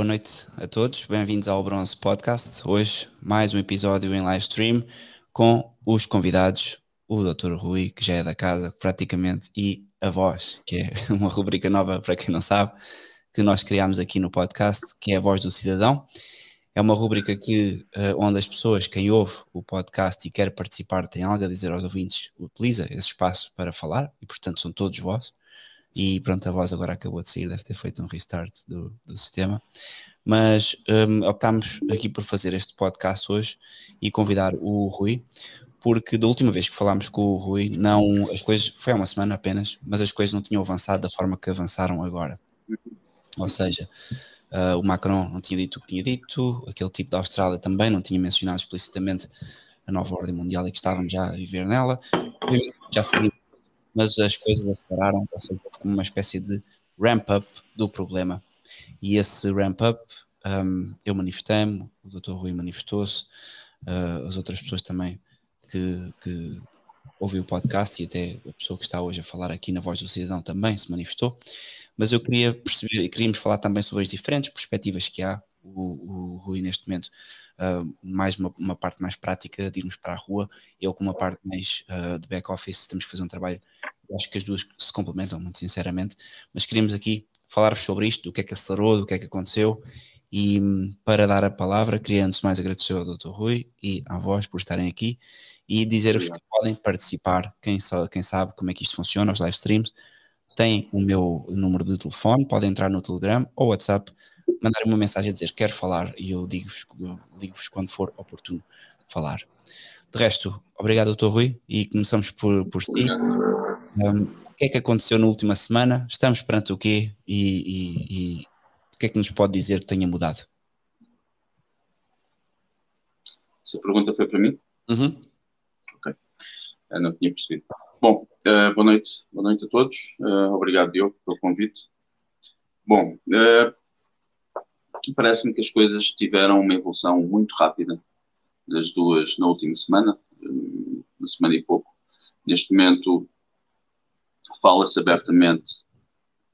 Boa noite a todos, bem-vindos ao Bronze Podcast. Hoje, mais um episódio em live stream com os convidados, o Dr. Rui, que já é da casa praticamente, e a voz, que é uma rubrica nova para quem não sabe, que nós criámos aqui no podcast, que é a Voz do Cidadão. É uma rubrica que, uh, onde as pessoas, quem ouve o podcast e quer participar, tem algo a dizer aos ouvintes, utiliza esse espaço para falar, e portanto são todos vós. E pronto, a voz agora acabou de sair, deve ter feito um restart do, do sistema. Mas um, optámos aqui por fazer este podcast hoje e convidar o Rui, porque da última vez que falámos com o Rui, não, as coisas, foi há uma semana apenas, mas as coisas não tinham avançado da forma que avançaram agora. Ou seja, uh, o Macron não tinha dito o que tinha dito, aquele tipo da Austrália também não tinha mencionado explicitamente a nova ordem mundial e que estávamos já a viver nela. Já sabíamos mas as coisas aceleraram, passou como uma espécie de ramp-up do problema. E esse ramp-up, um, eu manifestei-me, o Dr. Rui manifestou-se, uh, as outras pessoas também que, que ouviu o podcast e até a pessoa que está hoje a falar aqui na Voz do Cidadão também se manifestou. Mas eu queria perceber, queríamos falar também sobre as diferentes perspectivas que há o, o Rui neste momento uh, mais uma, uma, parte mais prática de irmos para a rua, eu com uma parte mais uh, de back-office temos que fazer um trabalho, eu acho que as duas se complementam, muito sinceramente, mas queríamos aqui falar-vos sobre isto, do que é que acelerou, do que é que aconteceu, e para dar a palavra, queria antes mais agradecer ao Dr. Rui e à vós por estarem aqui e dizer-vos que podem participar, quem sabe, quem sabe como é que isto funciona, os live streams, têm o meu número de telefone, podem entrar no Telegram ou WhatsApp, mandar uma mensagem a dizer quero falar e eu digo-vos digo quando for oportuno falar. De resto, obrigado, doutor Rui, e começamos por, por si. Um, o que é que aconteceu na última semana? Estamos perante o quê? E, e, e o que é que nos pode dizer que tenha mudado? Essa pergunta foi para mim? Uhum. Ok. Eu não tinha percebido. Bom, uh, boa noite. Boa noite a todos. Uh, obrigado, Diogo, pelo convite. Bom, uh, parece-me que as coisas tiveram uma evolução muito rápida das duas na última semana, uma semana e pouco. Neste momento fala-se abertamente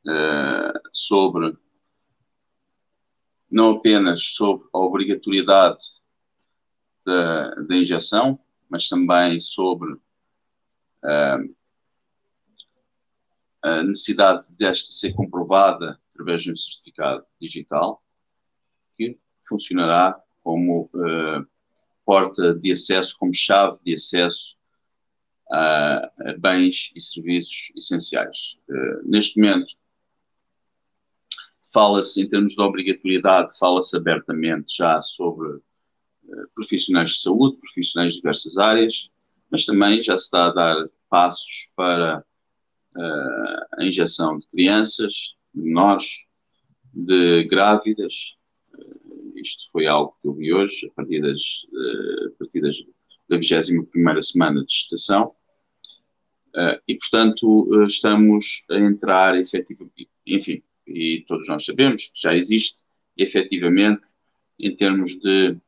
uh, sobre não apenas sobre a obrigatoriedade da, da injeção, mas também sobre uh, a necessidade desta ser comprovada através de um certificado digital funcionará como uh, porta de acesso, como chave de acesso a, a bens e serviços essenciais. Uh, neste momento, fala-se, em termos de obrigatoriedade, fala-se abertamente já sobre uh, profissionais de saúde, profissionais de diversas áreas, mas também já se está a dar passos para a injeção de crianças, de menores, de grávidas, isto foi algo que eu vi hoje, a partir, das, uh, a partir das, da 21 semana de gestação. Uh, e, portanto, uh, estamos a entrar efetivamente, enfim, e todos nós sabemos que já existe efetivamente, em termos de, de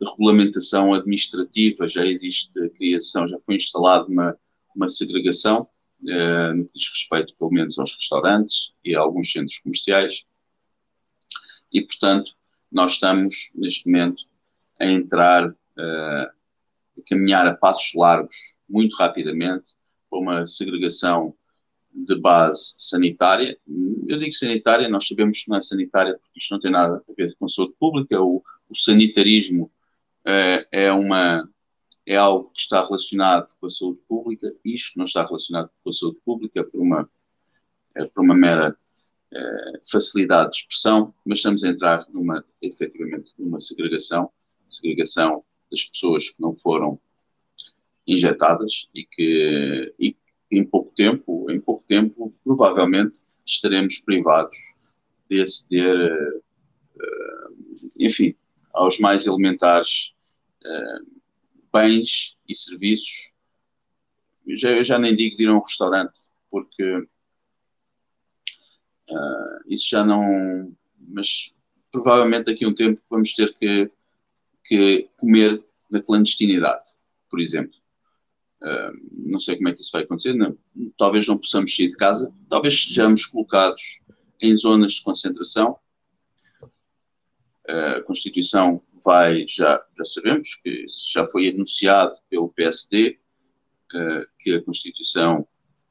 regulamentação administrativa, já existe a criação, já foi instalada uma, uma segregação, uh, no que diz respeito, pelo menos, aos restaurantes e a alguns centros comerciais. E, portanto, nós estamos, neste momento, a entrar, uh, a caminhar a passos largos, muito rapidamente, para uma segregação de base sanitária. Eu digo sanitária, nós sabemos que não é sanitária porque isto não tem nada a ver com a saúde pública. O, o sanitarismo uh, é, uma, é algo que está relacionado com a saúde pública. Isto não está relacionado com a saúde pública por uma, é por uma mera eh, facilidade de expressão, mas estamos a entrar numa, efetivamente, numa segregação, segregação das pessoas que não foram injetadas e que e, em pouco tempo, em pouco tempo, provavelmente estaremos privados de aceder, uh, enfim, aos mais elementares uh, bens e serviços. Eu já, eu já nem digo de ir a um restaurante, porque Uh, isso já não. Mas provavelmente daqui a um tempo vamos ter que, que comer na clandestinidade, por exemplo. Uh, não sei como é que isso vai acontecer. Não, talvez não possamos sair de casa, talvez sejamos colocados em zonas de concentração, a Constituição vai, já, já sabemos que já foi anunciado pelo PSD que a Constituição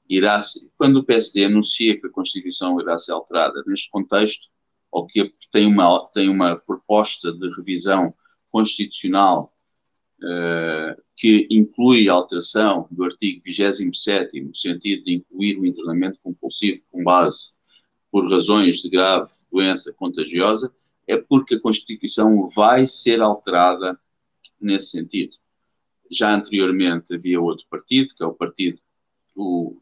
irá quando o PSD anuncia que a Constituição irá ser alterada neste contexto, ou que tem uma, tem uma proposta de revisão constitucional uh, que inclui a alteração do artigo 27 no sentido de incluir o internamento compulsivo com base por razões de grave doença contagiosa, é porque a Constituição vai ser alterada nesse sentido. Já anteriormente havia outro partido, que é o partido, o,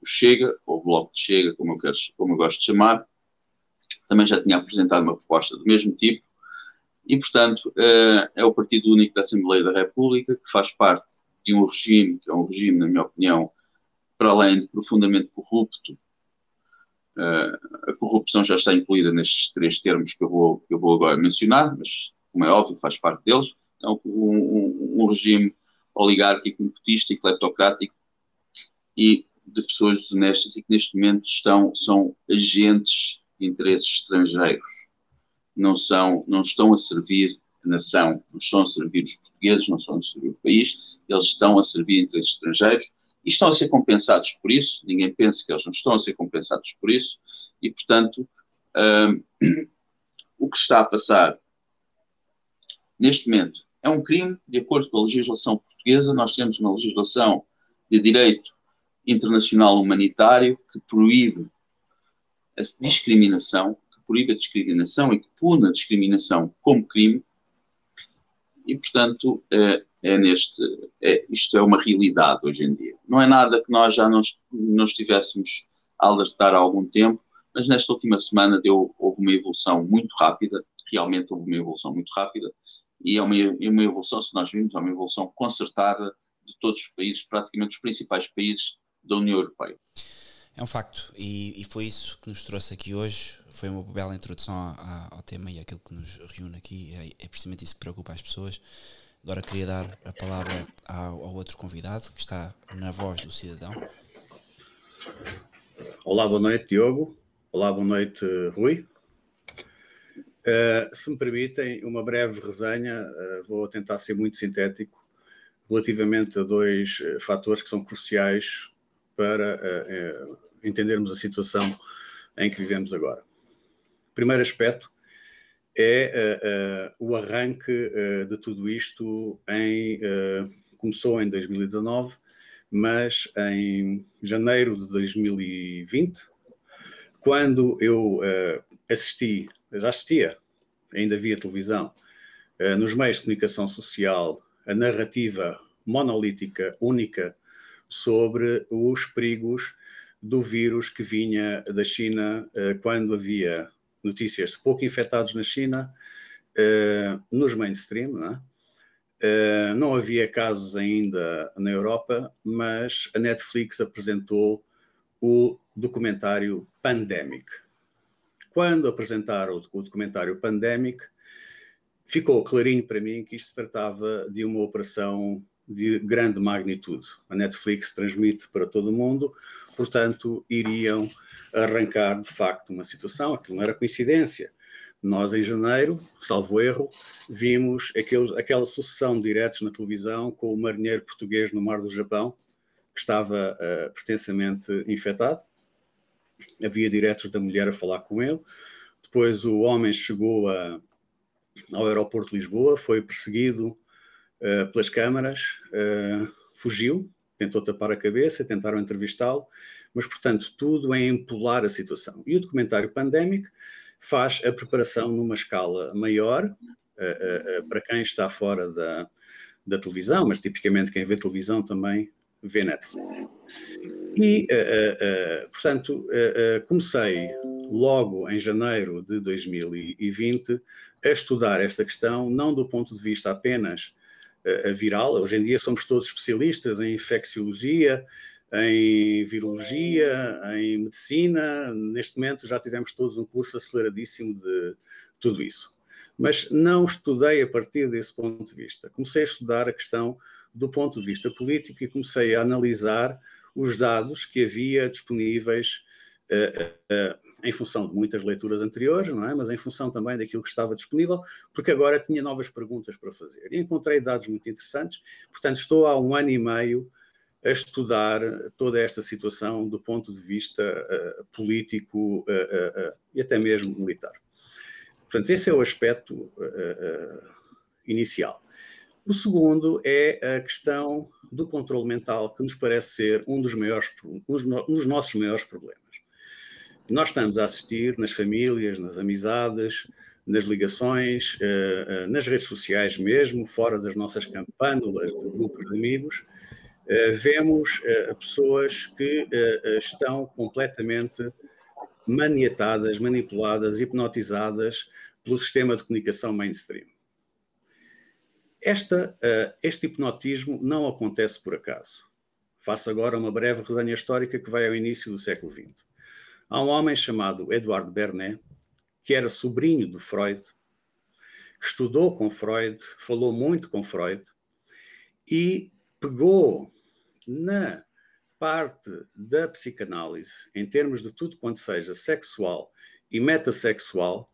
o Chega, ou o Bloco de Chega, como eu, quero, como eu gosto de chamar, também já tinha apresentado uma proposta do mesmo tipo, e, portanto, eh, é o Partido Único da Assembleia da República, que faz parte de um regime, que é um regime, na minha opinião, para além de profundamente corrupto. Eh, a corrupção já está incluída nestes três termos que eu vou, que eu vou agora mencionar, mas, como é óbvio, faz parte deles. É um, um, um regime oligárquico, nepotista e cleptocrático e de pessoas desonestas e que neste momento estão, são agentes de interesses estrangeiros. Não, são, não estão a servir a nação, não estão a servir os portugueses, não estão a servir o país, eles estão a servir interesses estrangeiros e estão a ser compensados por isso. Ninguém pensa que eles não estão a ser compensados por isso e, portanto, o que está a passar neste momento é um crime de acordo com a legislação portuguesa. Nós temos uma legislação de direito internacional humanitário que proíbe a discriminação, que proíbe a discriminação e que pune a discriminação como crime, e, portanto, é, é neste, é, isto é uma realidade hoje em dia. Não é nada que nós já não, não estivéssemos a alertar há algum tempo, mas nesta última semana deu, houve uma evolução muito rápida, realmente houve uma evolução muito rápida, e é uma, é uma evolução, se nós vimos, é uma evolução concertada de todos os países, praticamente os principais países da União Europeia. É um facto, e, e, foi isso que nos trouxe aqui hoje. Foi uma bela introdução ao, ao tema e aquilo que nos reúne aqui. É, é, precisamente isso que preocupa as pessoas. Agora queria dar a palavra ao, ao, outro convidado que está na voz do cidadão. Olá, boa noite, Diogo. Olá, boa noite, Rui. Uh, se me permitem, uma breve resenha, uh, vou tentar ser muito sintético, relativamente a dois uh, fatores que são cruciais para uh, uh, entendermos a situação em que vivemos agora. Primeiro aspecto é uh, o arranque de tudo isto em começou em 2019, mas em janeiro de 2020, quando eu assisti, já assistia, ainda via televisão, nos meios de comunicação social, a narrativa monolítica única sobre os perigos do vírus que vinha da China eh, quando havia notícias de pouco infectados na China, eh, nos mainstream, não, é? Eh, não havia casos ainda na Europa, mas a Netflix apresentou o documentário Pandemic. Quando apresentaram o documentário Pandemic, ficou clarinho para mim que isto se tratava de uma operação de grande magnitude. A Netflix transmite para todo o mundo, portanto, iriam arrancar de facto uma situação, aquilo não era coincidência. Nós, em janeiro, salvo erro, vimos aquele, aquela sucessão de diretos na televisão com o marinheiro português no mar do Japão, que estava uh, pretensamente infectado. Havia diretos da mulher a falar com ele. Depois o homem chegou a, ao aeroporto de Lisboa, foi perseguido uh, pelas câmaras, uh, fugiu, tentou tapar a cabeça, tentaram entrevistá-lo, mas, portanto, tudo é empolar a situação. E o documentário Pandemic faz a preparação numa escala maior, uh, para quem está fora da, da televisão, mas tipicamente quem vê televisão também vê Netflix. E, uh, uh, portanto, uh, comecei logo em janeiro de 2020 a estudar esta questão, não do ponto de vista apenas viral. Hoje em dia somos todos especialistas em infecciologia, em virologia, em medicina. Neste momento já tivemos todos um curso aceleradíssimo de tudo isso. Mas não estudei a partir desse ponto de vista. Comecei a estudar a questão do ponto de vista político e comecei a analisar os dados que havia disponíveis uh, uh, em função de muitas leituras anteriores, não é? mas em função também daquilo que estava disponível, porque agora tinha novas perguntas para fazer. E encontrei dados muito interessantes, portanto, estou há um ano e meio a estudar toda esta situação do ponto de vista uh, político uh, uh, e até mesmo militar. Portanto, esse é o aspecto inicial. O segundo é a questão do controle mental, que nos parece ser um dos, maiores, um dos nossos maiores problemas. Nós estamos a assistir nas famílias, nas amizades, nas ligações, nas redes sociais mesmo, fora das nossas campânulas de grupos de amigos, eh, vemos pessoas que estão completamente maniatadas, manipuladas, hipnotizadas pelo sistema de comunicação mainstream. Esta, este hipnotismo não acontece por acaso. Faço agora uma breve resenha histórica que vai ao início do século XX. Há um homem chamado Edouard Bernet, que era sobrinho de Freud, estudou com Freud, falou muito com Freud e pegou na parte da psicanálise, em termos de tudo quanto seja sexual e metasexual,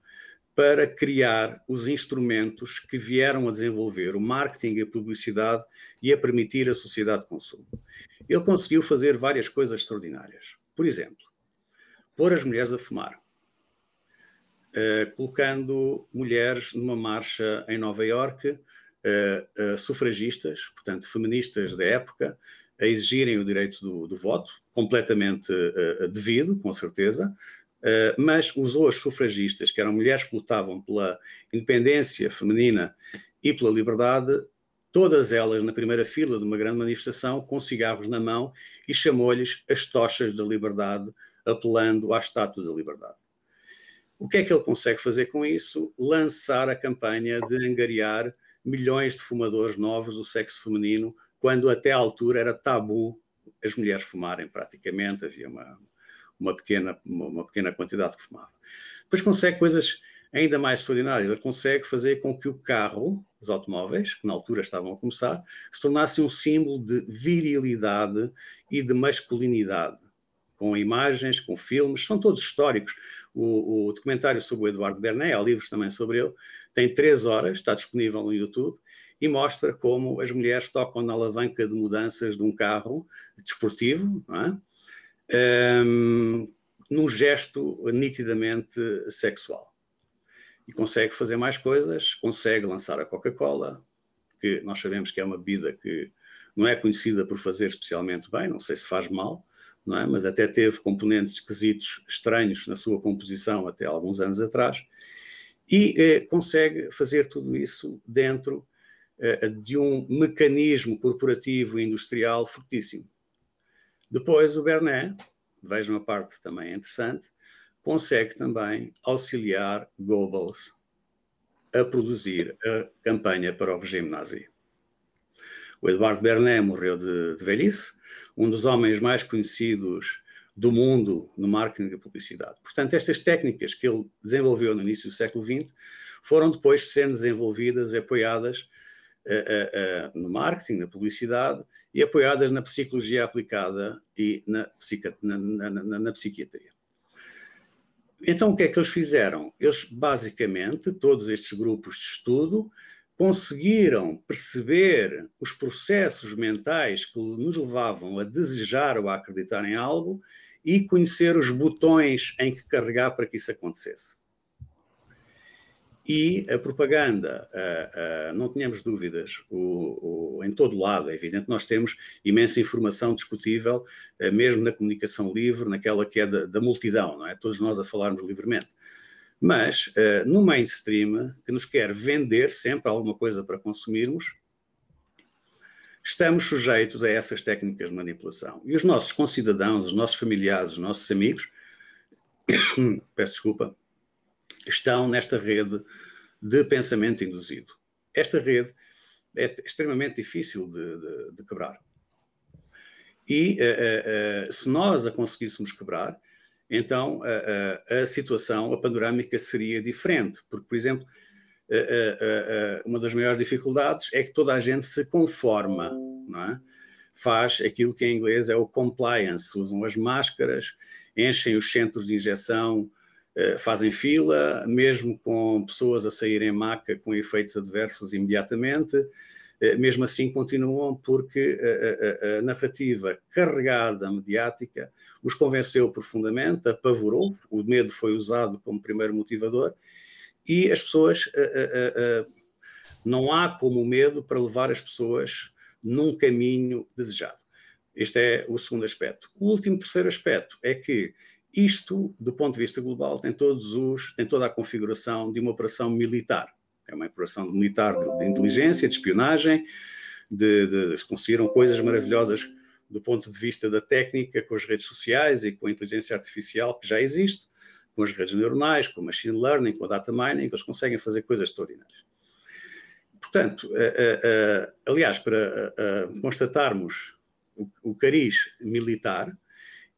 para criar os instrumentos que vieram a desenvolver o marketing e a publicidade e a permitir a sociedade de consumo. Ele conseguiu fazer várias coisas extraordinárias. Por exemplo, pôr as mulheres a fumar, uh, colocando mulheres numa marcha em Nova Iorque, uh, uh, sufragistas, portanto, feministas da época, a exigirem o direito do, do voto, completamente devido, com certeza, mas usou as sufragistas, que eram mulheres que lutavam pela independência feminina e pela liberdade, todas elas na primeira fila de uma grande manifestação, com cigarros na mão, e chamou-lhes as tochas da liberdade, apelando à estátua da liberdade. O que é que ele consegue fazer com isso? Lançar a campanha de angariar milhões de fumadores novos do sexo feminino quando até à altura era tabu as mulheres fumarem praticamente, havia uma, uma, pequena, uma, uma pequena quantidade que fumava. Depois consegue coisas ainda mais extraordinárias, ele consegue fazer com que o carro, os automóveis, que na altura estavam a começar, se tornasse um símbolo de virilidade e de masculinidade, com imagens, com filmes, são todos históricos. O, o documentário sobre o Eduardo Bernet, há livros também sobre ele, tem três horas, está disponível no YouTube, e mostra como as mulheres tocam na alavanca de mudanças de um carro desportivo, é? um, num gesto nitidamente sexual. E consegue fazer mais coisas, consegue lançar a Coca-Cola, que nós sabemos que é uma bebida que não é conhecida por fazer especialmente bem, não sei se faz mal, não é? mas até teve componentes esquisitos, estranhos na sua composição até alguns anos atrás, e eh, consegue fazer tudo isso dentro eh, de um mecanismo corporativo e industrial fortíssimo. Depois, o Bernet, vejam a parte também interessante, consegue também auxiliar Goebbels a produzir a campanha para o regime nazi. O Eduardo Bernet morreu de, de velhice, um dos homens mais conhecidos do mundo no marketing e publicidade. Portanto, estas técnicas que ele desenvolveu no início do século XX foram depois sendo desenvolvidas e apoiadas uh, uh, no marketing, na publicidade e apoiadas na psicologia aplicada e na, na, na, na psiquiatria. Então, o que é que eles fizeram? Eles, basicamente, todos estes grupos de estudo, conseguiram perceber os processos mentais que nos levavam a desejar ou a acreditar em algo e conhecer os botões em que carregar para que isso acontecesse. E a propaganda, uh, uh, não tínhamos dúvidas, o, o, em todo lado, é evidente, nós temos imensa informação discutível, uh, mesmo na comunicação livre, naquela que é da, da, multidão, não é? Todos nós a falarmos livremente. Mas no mainstream, que nos quer vender sempre alguma coisa para consumirmos, estamos sujeitos a essas técnicas de manipulação. E os nossos concidadãos, os nossos familiares, os nossos amigos, peço desculpa, estão nesta rede de pensamento induzido. Esta rede é extremamente difícil de, de, de quebrar. E uh, uh, uh, se nós a conseguíssemos quebrar, então a situação, a panorâmica seria diferente. Porque, por exemplo, uma das maiores dificuldades é que toda a gente se conforma, não é? faz aquilo que em inglês é o compliance, usam as máscaras, enchem os centros de injeção, eh, fazem fila, mesmo com pessoas a saírem maca com efeitos adversos imediatamente, mesmo assim continuam porque a, a, a, narrativa carregada mediática os convenceu profundamente, apavorou, o medo foi usado como primeiro motivador e as pessoas eh, não há como o medo para levar as pessoas num caminho desejado. Este é o segundo aspecto. O último terceiro aspecto é que isto, do ponto de vista global, tem todos os tem toda a configuração de uma operação militar é uma operação militar de, de inteligência, de espionagem, de, de, se conseguiram coisas maravilhosas do ponto de vista da técnica com as redes sociais e com a inteligência artificial que já existe, com as redes neuronais, com o machine learning, com a data mining, eles conseguem fazer coisas extraordinárias. Portanto, uh, uh, uh, aliás, para constatarmos o, o, cariz militar,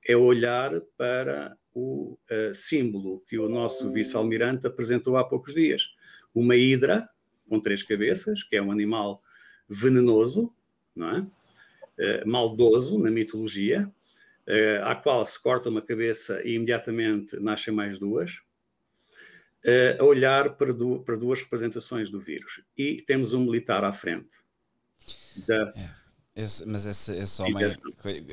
é olhar para o símbolo que o nosso vice-almirante apresentou há poucos dias uma hidra com três cabeças, que é um animal venenoso, não é? Uh, maldoso na mitologia, uh, à qual se corta uma cabeça e imediatamente nascem mais duas, uh, a olhar para, du para, duas representações do vírus. E temos um militar à frente. Da... É, esse, mas esse, esse homem,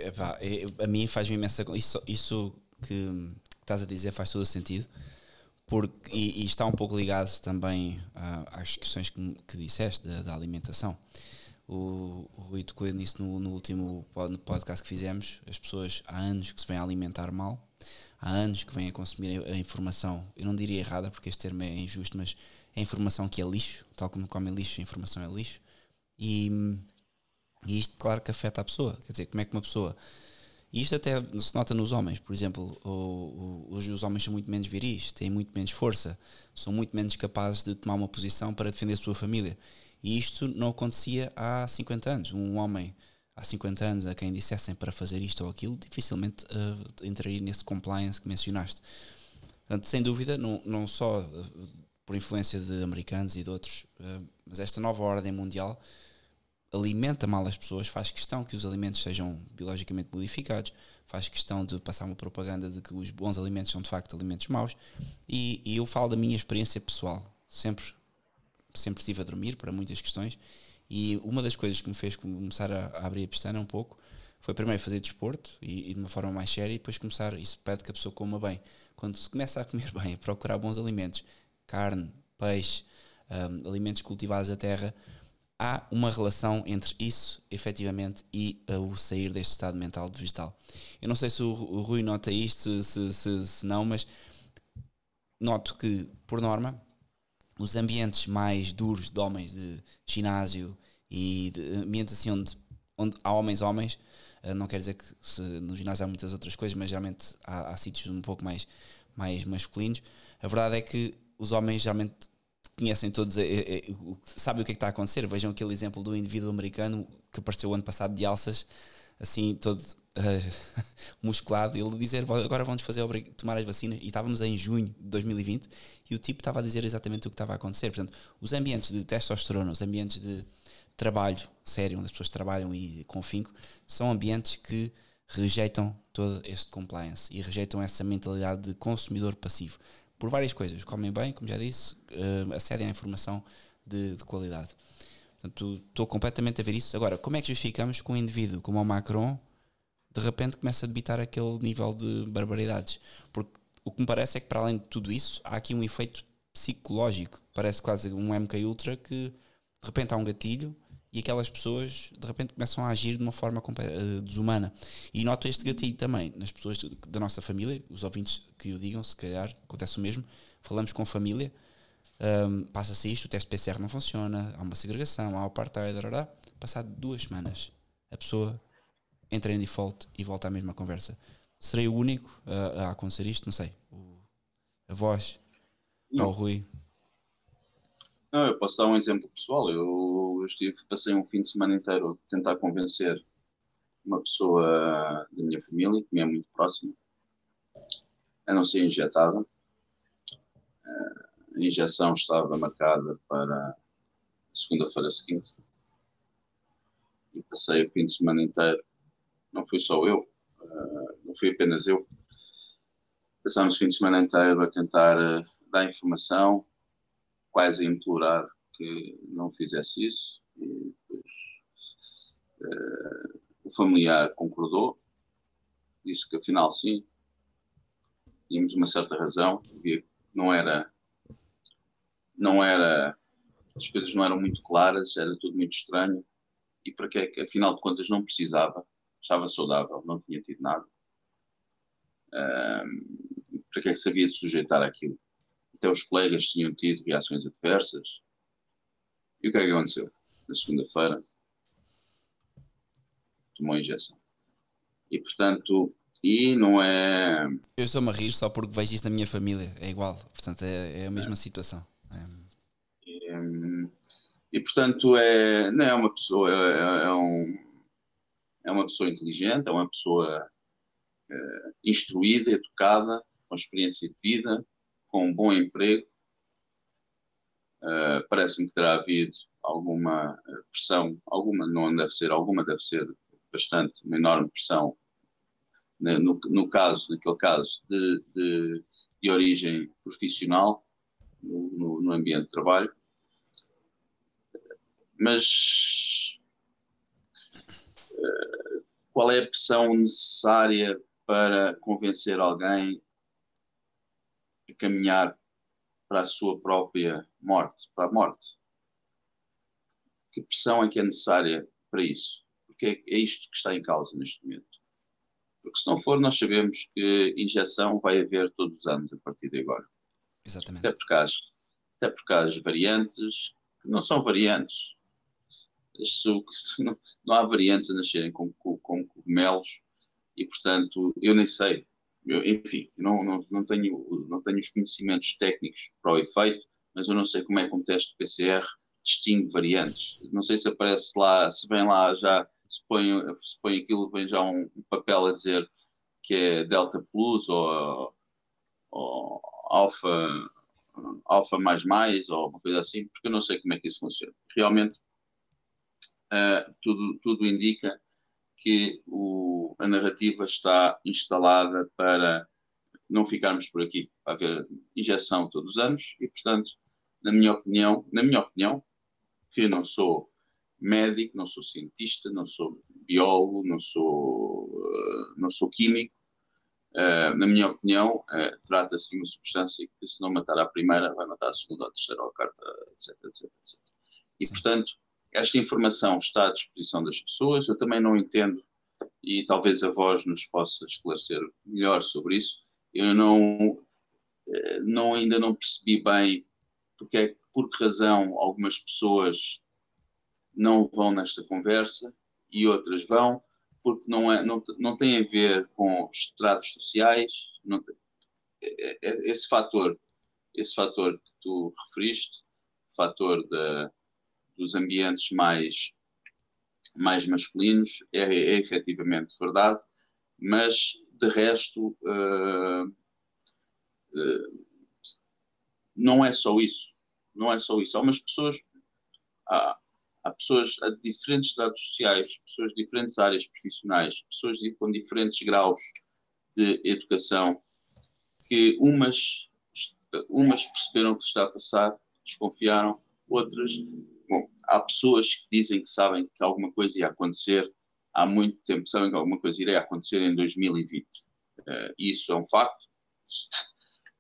epá, é, a mim faz-me imensa. Isso, isso que estás a dizer faz todo o sentido porque, e, e, está um pouco ligado também às questões que, que disseste da, da alimentação. O, o Rui tocou nisso no, no, último podcast que fizemos. As pessoas há anos que se vêm a alimentar mal, há anos que vêm a consumir a, a informação, eu não diria errada porque este termo é injusto, mas é informação que é lixo, tal como comem lixo, a informação é lixo. E, e isto, claro, que afeta a pessoa. Quer dizer, como é que uma pessoa e isto até se nota nos homens, por exemplo, o, o, os homens são muito menos viris, têm muito menos força, são muito menos capazes de tomar uma posição para defender a sua família. E isto não acontecia há 50 anos. Um homem há 50 anos a quem dissessem para fazer isto ou aquilo, dificilmente uh, entraria nesse compliance que mencionaste. Portanto, sem dúvida, não, não só uh, por influência de americanos e de outros, uh, mas esta nova ordem mundial alimenta mal as pessoas, faz questão que os alimentos sejam biologicamente modificados, faz questão de passar uma propaganda de que os bons alimentos são de facto alimentos maus. E, e eu falo da minha experiência pessoal. Sempre, sempre estive a dormir para muitas questões. E uma das coisas que me fez começar a, a abrir a pestana um pouco foi primeiro fazer desporto e, e, de uma forma mais séria e depois começar. Isso pede que a pessoa coma bem. Quando se começa a comer bem, a procurar bons alimentos, carne, peixe, um, alimentos cultivados à terra, há uma relação entre isso, efetivamente, e uh, o sair deste estado mental de. Eu não sei se o, o Rui nota isto, se, se, se, não, mas noto que, por norma, os ambientes mais duros de homens de ginásio e de ambientes assim onde, onde há homens homens, uh, não quer dizer que se, no ginásio há muitas outras coisas, mas geralmente há, há sítios um pouco mais, mais masculinos. A verdade é que os homens geralmente conhecem todos, é, é, é sabem o que é que está a acontecer. Vejam aquele exemplo do indivíduo americano que apareceu ano passado de alças, assim, todo uh, musculado, ele dizer agora vamos fazer tomar as vacinas. E estávamos em junho de 2020 e o tipo estava a dizer exatamente o que estava a acontecer. Portanto, os ambientes de testosterona, os ambientes de trabalho sério, onde as pessoas trabalham e com finco, são ambientes que rejeitam todo este compliance e rejeitam essa mentalidade de consumidor passivo por várias coisas. Comem bem, como já disse, uh, acedem à informação de, de qualidade. Portanto, estou completamente a ver isso. Agora, como é que justificamos que um indivíduo como o Macron de repente começa a debitar aquele nível de barbaridades? Porque o que me parece é que, para além de tudo isso, há aqui um efeito psicológico. Parece quase um MK Ultra que de repente há um gatilho e aquelas pessoas de repente começam a agir de uma forma uh, desumana. E noto este gatilho também nas pessoas da nossa família, os ouvintes que o digam, se calhar acontece o mesmo. Falamos com família, um, passa-se isto, o teste PCR não funciona, há uma segregação, há o apartheid, passado duas semanas a pessoa entra em default e volta à mesma conversa. Serei o único a, a acontecer isto? Não sei. O, a voz, ao Rui. Não, eu posso dar um exemplo pessoal. Eu, estive, passei um fim de semana inteiro a tentar convencer uma pessoa da minha família, que me é muito próxima, a não ser injetada. A injeção estava marcada para segunda-feira seguinte. e passei o fim de semana inteiro. Não fui só eu, uh, não fui apenas eu. Passámos o fim de semana inteiro a tentar uh, dar informação, quase a implorar que não fizesse isso. E uh, o familiar concordou, disse que afinal sim, tínhamos uma certa razão, não era, não era, as coisas não eram muito claras, era tudo muito estranho, e para que é que, afinal de contas, não precisava, estava saudável, não tinha tido nada. Um, para que é que se havia de sujeitar àquilo? Até os colegas tinham tido reações adversas. E o que é que aconteceu? Na segunda-feira, tomou a injeção. E, portanto, e não é. Eu estou-me a rir só porque vejo isso na minha família, é igual, portanto é, é a mesma é. situação. É. E, e, portanto é, não é uma pessoa, é, é, é, um, é uma pessoa inteligente, é uma pessoa é, instruída, educada, com experiência de vida, com um bom emprego. Uh, Parece-me que terá havido alguma pressão, alguma não deve ser, alguma deve ser bastante, uma enorme pressão né, no, no caso, naquele caso, de, de, de origem profissional, no, no, no, ambiente de trabalho. Mas uh, qual é a pressão necessária para convencer alguém a caminhar para a sua própria morte, para a morte? Que pressão é que é necessária para isso? Porque é, é isto que está em causa neste momento. Porque se não for, nós sabemos que injeção vai haver todos os anos a partir de agora. Exatamente. Até porque há, até porque há as variantes que não são variantes. Isso, não, não há variantes a nascerem com cogumelos e, portanto, eu nem sei. Enfim, não, não, não, tenho, não tenho os conhecimentos técnicos para o efeito, mas eu não sei como é que um teste PCR distingue variantes. Não sei se aparece lá, se vem lá já se põe, se põe aquilo, vem já um, um papel a dizer que é Delta Plus ou, ou Alpha, Alpha mais mais ou uma coisa assim, porque eu não sei como é que isso funciona. Realmente, uh, tudo, tudo indica que o, a narrativa está instalada para não ficarmos por aqui, para haver injeção todos os anos e, portanto, na minha opinião, na minha opinião, que não sou médico, não sou cientista, não sou biólogo, não sou, uh, não sou químico. Uh, na minha opinião, uh, trata-se de uma substância que, se não matar a primeira, vai matar a segunda, a terceira ou a quarta, etc, etc, etc. E, portanto, esta informação está à disposição das pessoas. Eu também não entendo, e talvez a voz nos possa esclarecer melhor sobre isso. Eu não, não ainda não percebi bem porque é, por que razão algumas pessoas não vão nesta conversa e outras vão, porque não, é, não, não tem a ver com estratos sociais, não tem, é, é, é, esse fator, esse fator que tu referiste, fator de, dos ambientes mais, mais masculinos, é, é efetivamente verdade, mas de resto uh, uh, não é só isso, não é só isso. Há umas pessoas, há, há pessoas a diferentes estados sociais, pessoas de diferentes áreas profissionais, pessoas de, com diferentes graus de educação, que umas, umas perceberam o que se está a passar, desconfiaram, outras. Bom, há pessoas que dizem que sabem que alguma coisa ia acontecer há muito tempo, sabem que alguma coisa iria acontecer em 2020. Uh, eh, isso é um facto.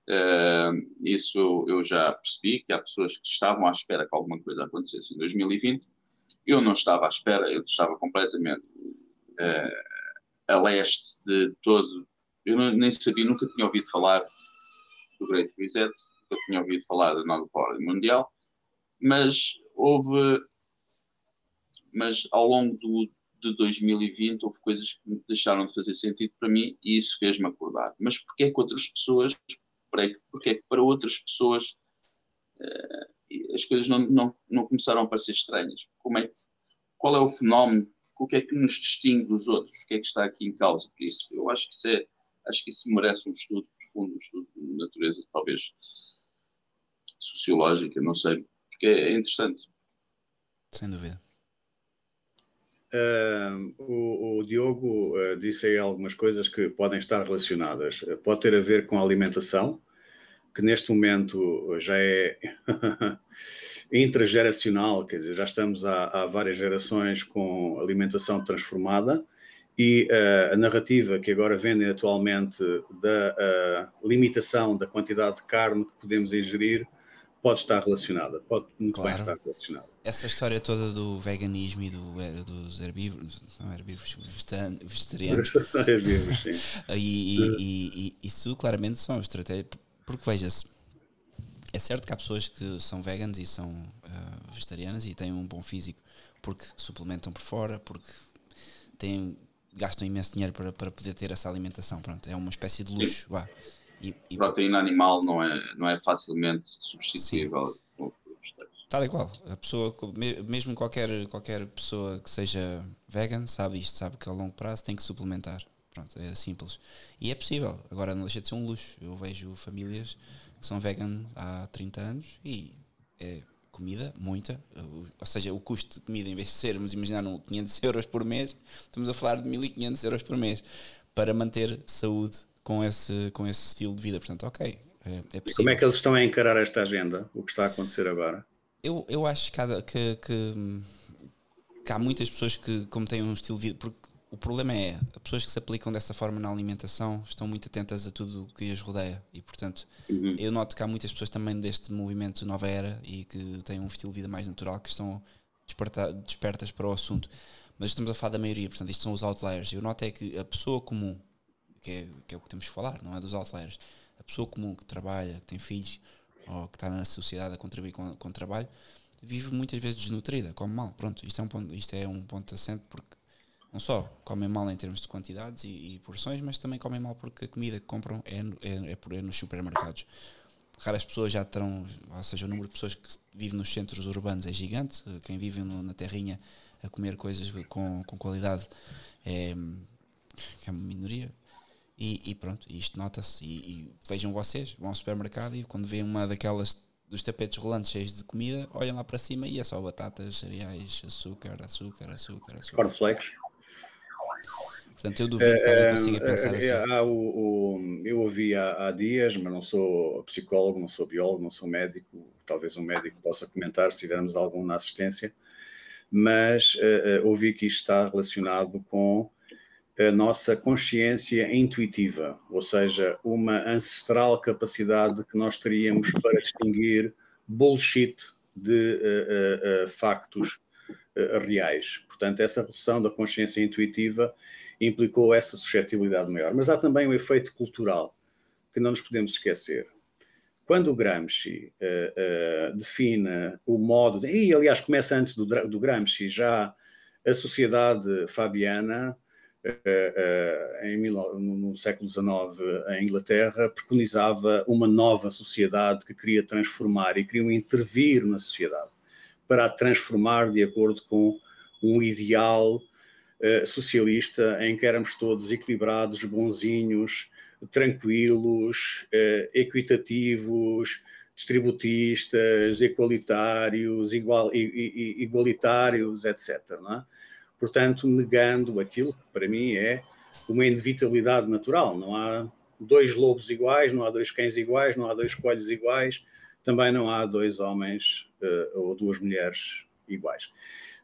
Uh, isso eu já percebi, que há pessoas que estavam à espera que alguma coisa acontecesse em 2020. Eu não estava à espera, eu estava completamente uh, a leste de todo. Eu não, nem sabia, nunca tinha ouvido falar do Great Reset, nunca tinha ouvido falar da nova ordem mundial, mas houve. Mas ao longo do, de 2020 houve coisas que deixaram de fazer sentido para mim e isso fez-me acordar. Mas porquê é que outras pessoas porque é que para outras pessoas uh, as coisas não, não, não começaram a parecer estranhas. Como é que, qual é o fenómeno? O que é que nos distingue dos outros? O que é que está aqui em causa por isso? Eu acho que isso, é, acho que isso merece um estudo profundo, um estudo de natureza, talvez sociológica, não sei, porque é interessante. Sem dúvida. Uh, o, o, Diogo uh, disse aí algumas coisas que podem estar relacionadas. Uh, pode ter a ver com a alimentação, que neste momento já é intrageracional, quer dizer, já estamos há, há, várias gerações com alimentação transformada e a narrativa que agora vendem atualmente da limitação da quantidade de carne que podemos ingerir pode estar relacionada, pode muito claro. bem estar relacionada. Essa história toda do veganismo e do, é, dos herbívoros, não herbívoros, vegetarianos. herbívoros, sim. e, e, e, e, isso claramente são estratégias, porque veja-se, é certo que há pessoas que são veganas e são uh, vegetarianas e têm um bom físico porque suplementam por fora, porque têm, gastam imenso dinheiro para, para poder ter essa alimentação. Pronto, é uma espécie de luxo. Vá. E, e... Proteína animal não é, não é facilmente substituível. Tal e qual. A pessoa, mesmo qualquer, qualquer pessoa que seja vegan, sabe isto, sabe que a longo prazo tem que suplementar. Pronto, é simples. E é possível. Agora não deixa de ser um luxo. Eu vejo famílias que são vegan há 30 anos e é comida, muita. Ou seja, o custo de comida, em vez de sermos, imaginar, 500 euros por mês, estamos a falar de 1500 euros por mês para manter saúde com esse, com esse estilo de vida. Portanto, ok, é, é. Como é que eles estão a encarar esta agenda, o que está a acontecer agora? Eu, eu acho que, que, que, que há muitas pessoas que, como têm um estilo de vida, porque o problema é, as pessoas que se aplicam dessa forma na alimentação estão muito atentas a tudo o que as rodeia e, portanto, uhum. eu noto que há muitas pessoas também deste movimento Nova Era e que têm um estilo de vida mais natural que estão despertas para o assunto. Mas estamos a falar da maioria, portanto, isto são os outliers. Eu noto é que a pessoa comum que é, que é o que temos que falar, não é dos outliers. A pessoa comum que trabalha, que tem filhos, ou que está na sociedade a contribuir com, com o trabalho, vive muitas vezes desnutrida, come mal. Pronto, isto é um ponto, isto é um ponto assente porque não só comem mal em termos de quantidades e, e porções, mas também comem mal porque a comida que compram é, é, é, é nos supermercados. Raras pessoas já terão, ou seja, o número de pessoas que vivem nos centros urbanos é gigante. Quem vive na terrinha a comer coisas com, com qualidade é, é uma minoria. E, e pronto, isto nota-se. E, e, vejam vocês, vão ao supermercado e quando veem uma daquelas dos tapetes rolantes cheios de comida, olham lá para cima e é só batatas, cereais, açúcar, açúcar, açúcar, açúcar. Cornflakes. Portanto, eu duvido que alguém consiga pensar assim. Há o, o, eu ouvi há, há, dias, mas não sou psicólogo, não sou biólogo, não sou médico. Talvez um médico possa comentar se tivermos algum na assistência. Mas uh, uh, ouvi que isto está relacionado com a nossa consciência intuitiva, ou seja, uma ancestral capacidade que nós teríamos para distinguir bullshit de uh, uh, uh, factos reais. Portanto, essa redução da consciência intuitiva implicou essa suscetibilidade maior. Mas há também um efeito cultural que não nos podemos esquecer. Quando o Gramsci define o modo, de, e aliás começa antes do, do Gramsci, já a sociedade fabiana em, no século XIX, em Inglaterra, preconizava uma nova sociedade que queria transformar e queriam intervir na sociedade para a transformar de acordo com um ideal uh, socialista em que éramos todos equilibrados, bonzinhos, tranquilos, equitativos, distributistas, equalitários, igual, igualitários, etc. Não é? Portanto, negando aquilo que para mim é uma inevitabilidade natural. Não há dois lobos iguais, não há dois cães iguais, não há dois coelhos iguais, também não há dois homens uh, ou duas mulheres iguais.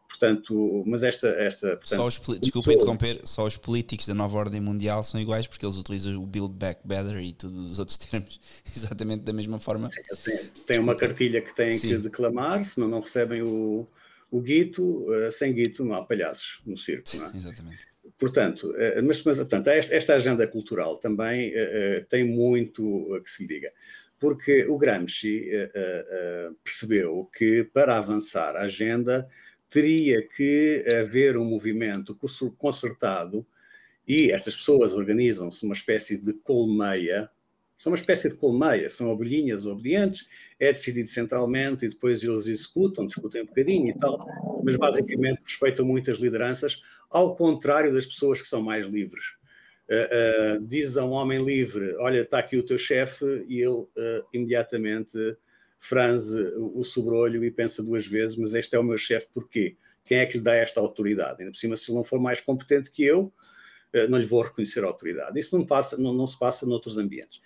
Portanto, mas esta. esta portanto, só os, desculpa interromper, só os políticos da nova ordem mundial são iguais porque eles utilizam o Build Back Better e todos os outros termos exatamente da mesma forma. Sim, têm, têm uma cartilha que têm Sim. que declamar, senão não recebem o, o guito, uh, sem guito não há palhaços no circo, não é? Exatamente. Portanto, uh, mas, mas portanto, esta, agenda cultural também uh, tem muito que se diga, porque o Gramsci percebeu que para avançar a agenda teria que haver um movimento concertado e estas pessoas organizam-se uma espécie de colmeia são uma espécie de colmeia, são abelhinhas obedientes, é decidido centralmente e depois eles executam, discutem um bocadinho e tal, mas basicamente respeitam muito as lideranças, ao contrário das pessoas que são mais livres. Uh, uh, diz a um homem livre: Olha, está aqui o teu chefe, e ele uh, imediatamente franze o sobrolho e pensa duas vezes: Mas este é o meu chefe, porquê? quem é que lhe dá esta autoridade? Ainda por cima, se ele não for mais competente que eu, não lhe vou reconhecer a autoridade. Isso não, passa, não, não se passa noutros ambientes.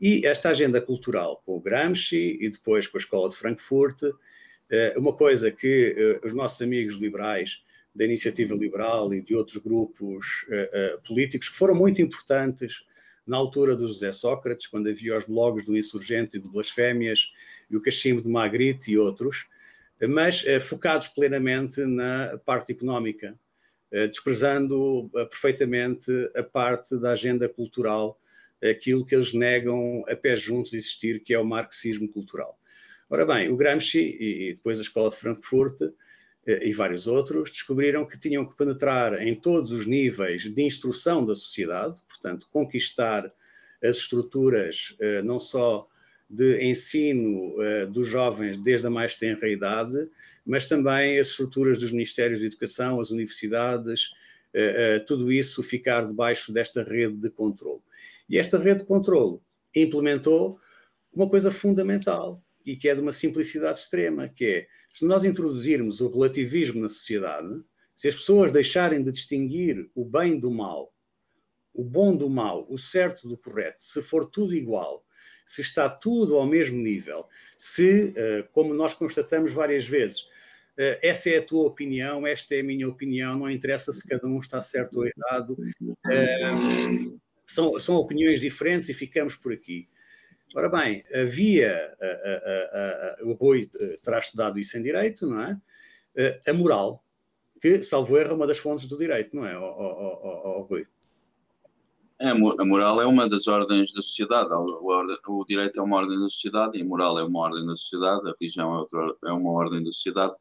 E esta agenda cultural com o Gramsci e depois com a Escola de Frankfurt, uma coisa que os nossos amigos liberais da Iniciativa Liberal e de outros grupos políticos que foram muito importantes na altura do José Sócrates, quando havia os blogs do Insurgente e do Blasfémias e o Cachimbo de Magritte e outros, mas focados plenamente na parte económica, desprezando perfeitamente a parte da agenda cultural aquilo que eles negam a pé juntos existir, que é o marxismo cultural. Ora bem, o Gramsci e depois a Escola de Frankfurt eh, e vários outros descobriram que tinham que penetrar em todos os níveis de instrução da sociedade, portanto, conquistar as estruturas eh, não só de ensino eh, dos jovens desde a mais tenra idade, mas também as estruturas dos Ministérios de Educação, as universidades, tudo isso ficar debaixo desta rede de controle. E esta rede de controle implementou uma coisa fundamental e que é de uma simplicidade extrema, que é, se nós introduzirmos o relativismo na sociedade, se as pessoas deixarem de distinguir o bem do mal, o bom do mal, o certo do correto, se for tudo igual, se está tudo ao mesmo nível, se, eh, como nós constatamos várias vezes, eh, essa é a tua opinião, esta é a minha opinião, não interessa se cada um está certo ou errado, eh, são, são opiniões diferentes e ficamos por aqui. Ora bem, havia, o Rui terá estudado isso em direito, não é? A moral, que, salvo erro, é uma das fontes do direito, não é, o, o, o, Rui? É, a moral é uma das ordens da sociedade. O, direito é uma ordem da sociedade e a moral é uma ordem da sociedade, a religião é, outra, é uma ordem da sociedade.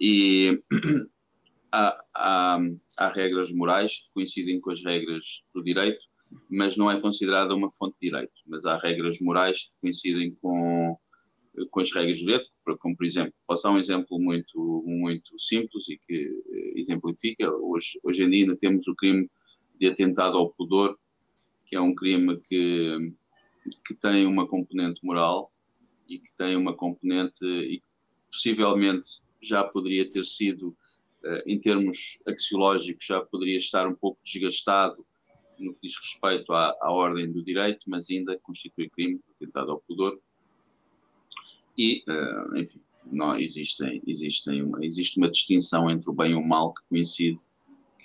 E há, há, há regras morais que coincidem com as regras do direito mas não é considerada uma fonte de direito. Mas há regras morais que coincidem com, com as regras do direito, como por exemplo, posso dar um exemplo muito, muito simples e que eh, exemplifica. Hoje, hoje em dia ainda temos o crime de atentado ao pudor, que é um crime que, que tem uma componente moral e que tem uma componente e possivelmente já poderia ter sido, eh, em termos axiológicos, já poderia estar um pouco desgastado no que diz respeito à, à ordem do direito, mas ainda constitui crime, atentado ao pudor. E, uh, enfim, não, existem, existem uma, existe uma distinção entre o bem e o mal que coincide,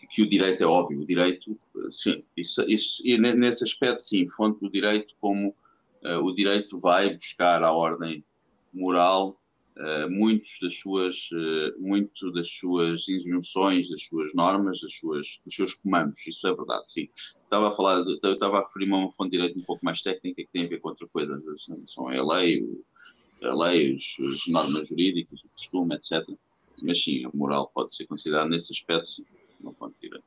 que, o direito é óbvio. O direito, uh, sim, isso, isso, e nesse aspecto, sim, fonte do direito, como uh, o direito vai buscar a ordem moral uh, muitos das suas, uh, muito das suas injunções, das suas normas, das suas, dos seus comandos. Isso é verdade, sim. Estava a falar, de, eu estava a referir-me a uma fonte de direito um pouco mais técnica que tem a ver com outra coisa. São a lei, o, a lei, os, as normas jurídicas, o costume, etc. Mas sim, a moral pode ser considerada nesse aspecto, sim, de direito.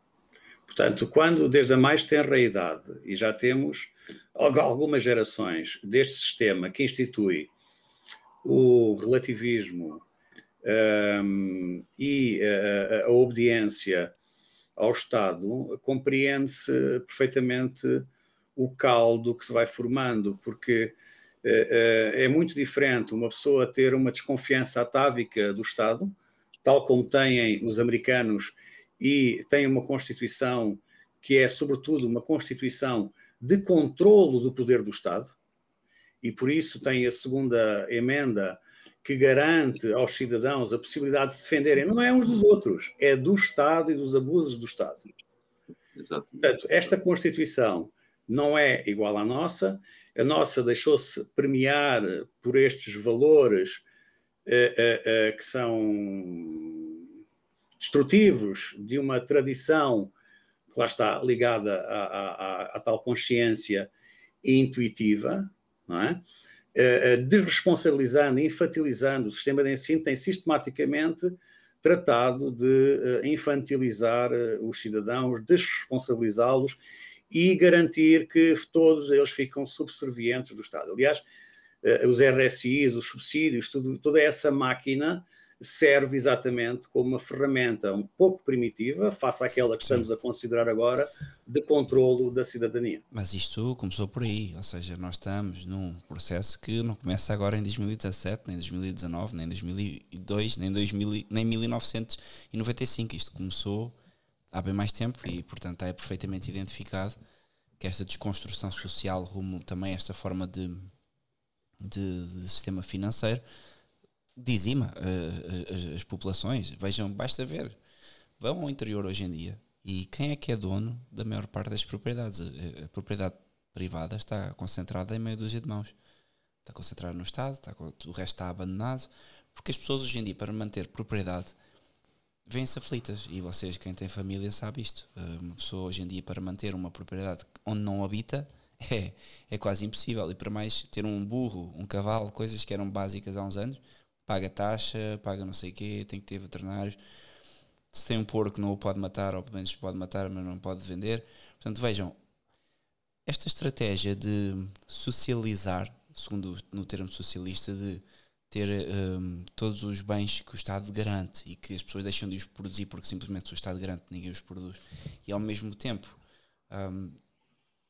Portanto, quando desde a mais tenra idade, e já temos algumas gerações deste sistema que institui o relativismo um, e a, a, obediência ao Estado, compreende-se perfeitamente o caldo que se vai formando, porque uh, uh, é muito diferente uma pessoa ter uma desconfiança atávica do Estado, tal como têm os americanos, e têm uma Constituição que é, sobretudo, uma Constituição de controlo do poder do Estado e por isso tem a segunda emenda que garante aos cidadãos a possibilidade de se defenderem, não é uns dos outros, é do Estado e dos abusos do Estado. Exatamente. Portanto, esta Constituição não é igual à nossa, a nossa deixou-se premiar por estes valores eh, eh, eh, que são destrutivos de uma tradição que lá está ligada à, tal consciência intuitiva, não é? Uh, desresponsabilizando, infantilizando, o sistema de ensino tem sistematicamente tratado de uh, infantilizar os cidadãos, desresponsabilizá-los e garantir que todos eles ficam subservientes do Estado. Aliás, os RSIs, os subsídios, tudo, toda essa máquina serve exatamente como uma ferramenta um pouco primitiva, face àquela que estamos a considerar agora, de controlo da cidadania. Mas isto começou por aí, ou seja, nós estamos num processo que não começa agora em 2017, nem 2019, nem 2002, nem, 2000, nem 1995. Isto começou há bem mais tempo e, portanto, é perfeitamente identificado que esta desconstrução social rumo também a esta forma de, de, de sistema financeiro dizima uh, as, as, populações. Vejam, basta ver. Vão ao interior hoje em dia e quem é que é dono da maior parte das propriedades? A, a propriedade privada está concentrada em meia dúzia de mãos. Está concentrada no Estado, está, o resto está abandonado, porque as pessoas hoje em dia, para manter propriedade, vêm-se aflitas. E vocês, quem tem família, sabe isto. Eh, uma pessoa hoje em dia, para manter uma propriedade onde não habita, é, é quase impossível. E para mais ter um burro, um cavalo, coisas que eram básicas há uns anos, paga taxa, paga não sei o quê, tem que ter veterinários. Se tem um porco, não o pode matar, ou pelo menos pode matar, mas não pode vender. Portanto, vejam, esta estratégia de socializar, segundo no termo socialista, de ter um, todos os bens que o Estado garante e que as pessoas deixam de os produzir porque simplesmente o Estado garante ninguém os produz e ao mesmo tempo um,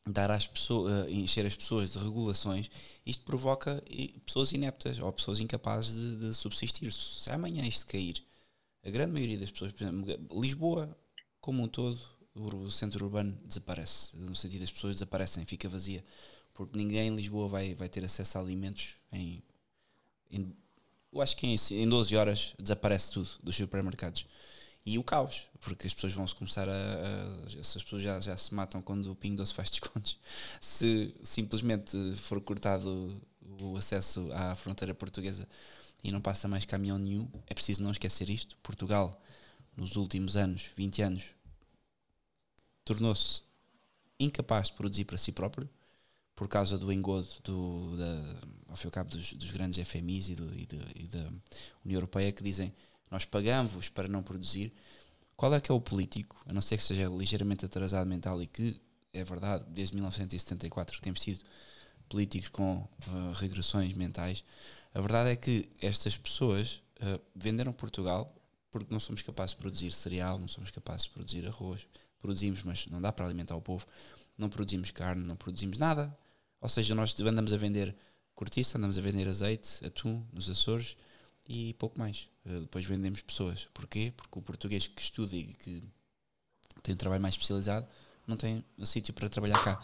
dar às pessoas, uh, encher as pessoas de regulações, isto provoca pessoas ineptas ou pessoas incapazes de, de, subsistir. Se amanhã isto cair, a grande maioria das pessoas, por exemplo, Lisboa, como um todo, o centro urbano desaparece, no sentido das pessoas desaparecem, fica vazia, porque ninguém em Lisboa vai, vai ter acesso a alimentos em, em eu acho que em, em 12 horas desaparece tudo dos supermercados e o caos, porque as pessoas vão se começar a, a essas pessoas já, já se matam quando o Pingo Doce faz descontos. Se simplesmente for cortado o acesso à fronteira portuguesa e não passa mais caminhão nenhum, é preciso não esquecer isto. Portugal, nos últimos anos, 20 anos, tornou-se incapaz de produzir para si próprio por causa do engodo do, da, ao fim e ao cabo dos, dos grandes FMIs e, do, e, de, e da União Europeia que dizem nós pagamos-vos para não produzir. Qual é que é o político, a não ser que seja ligeiramente atrasado mental e que é verdade, desde 1974 que temos tido políticos com uh, regressões mentais, a verdade é que estas pessoas uh, venderam Portugal porque não somos capazes de produzir cereal, não somos capazes de produzir arroz, produzimos, mas não dá para alimentar o povo, não produzimos carne, não produzimos nada. Ou seja, nós andamos a vender cortiça, andamos a vender azeite, atum nos Açores, e pouco mais. Uh, depois vendemos pessoas. Porquê? Porque o português que estuda e que tem um trabalho mais especializado não tem um sítio para trabalhar cá.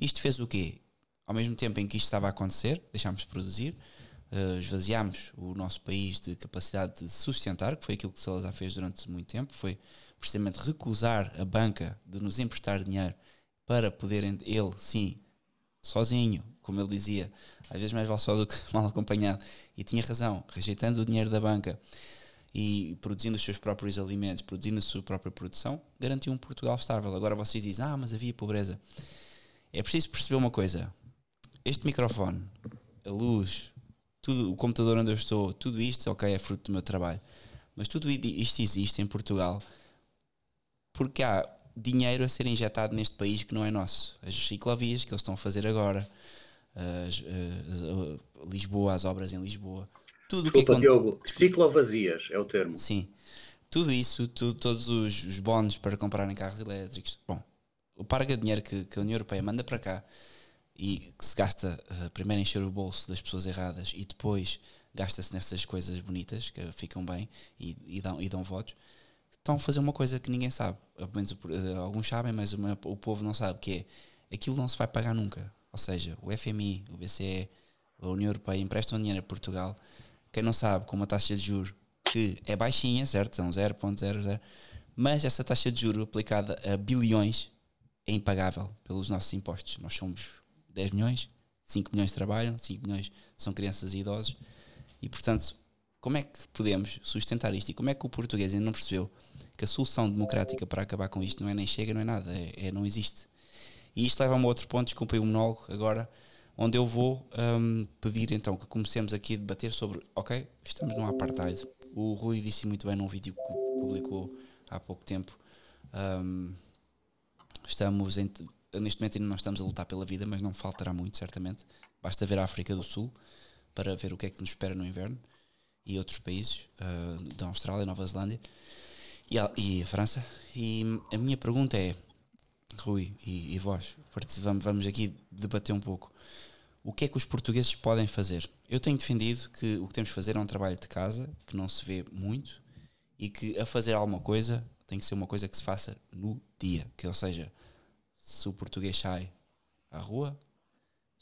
Isto fez o quê? Ao mesmo tempo em que isto estava a acontecer, deixámos de produzir, uh, esvaziámos o nosso país de capacidade de sustentar, que foi aquilo que Salazar fez durante muito tempo, foi precisamente recusar a banca de nos emprestar dinheiro para poder ele, sim, sozinho, como ele dizia, às vezes mais vale só do que mal acompanhado. E tinha razão, rejeitando o dinheiro da banca e produzindo os seus próprios alimentos, produzindo a sua própria produção, garantiu um Portugal estável. Agora vocês dizem, ah, mas havia pobreza. É preciso perceber uma coisa: este microfone, a luz, tudo, o computador onde eu estou, tudo isto, ok, é fruto do meu trabalho. Mas tudo isto existe em Portugal porque há dinheiro a ser injetado neste país que não é nosso. As ciclovias que eles estão a fazer agora, as, as, Lisboa, as obras em Lisboa. Tudo Desculpa, que Diogo, ciclovazias é o termo. Sim. Tudo isso, todos os, os bónus para comprarem carros elétricos. Bom, o parga de dinheiro que, que, a União Europeia manda para cá e que se gasta uh, primeiro encher o bolso das pessoas erradas e depois gasta-se nessas coisas bonitas que ficam bem e, e, dão, e dão votos, estão a fazer uma coisa que ninguém sabe. Menos uh, alguns sabem, mas o, o povo não sabe, que é aquilo não se vai pagar nunca. Ou seja, o FMI, o BCE, a União Europeia emprestam dinheiro a Portugal. Quem não sabe, com uma taxa de juros que é baixinha, certo? São 0.00, mas essa taxa de juros aplicada a bilhões é impagável pelos nossos impostos. Nós somos 10 milhões, 5 milhões trabalham, 5 milhões são crianças e idosos. E portanto, como é que podemos sustentar isto? E como é que o português ainda não percebeu que a solução democrática para acabar com isto não é nem chega, não é nada, é, é não existe. E isto leva-me a outro ponto, desculpem o monólogo agora, onde eu vou um, pedir então que comecemos aqui a debater sobre, ok, estamos num apartheid. O Rui disse muito bem num vídeo que publicou há pouco tempo. Um, estamos em, neste momento ainda não estamos a lutar pela vida, mas não faltará muito, certamente. Basta ver a África do Sul para ver o que é que nos espera no inverno. e outros países uh, da Austrália, Nova Zelândia e a, e a, França. E a minha pergunta é, Rui e, e vós, vamos, vamos aqui debater um pouco. O que é que os portugueses podem fazer? Eu tenho defendido que o que temos de fazer é um trabalho de casa, que não se vê muito, e que a fazer alguma coisa tem que ser uma coisa que se faça no dia. Que, ou seja, se o português sai à rua,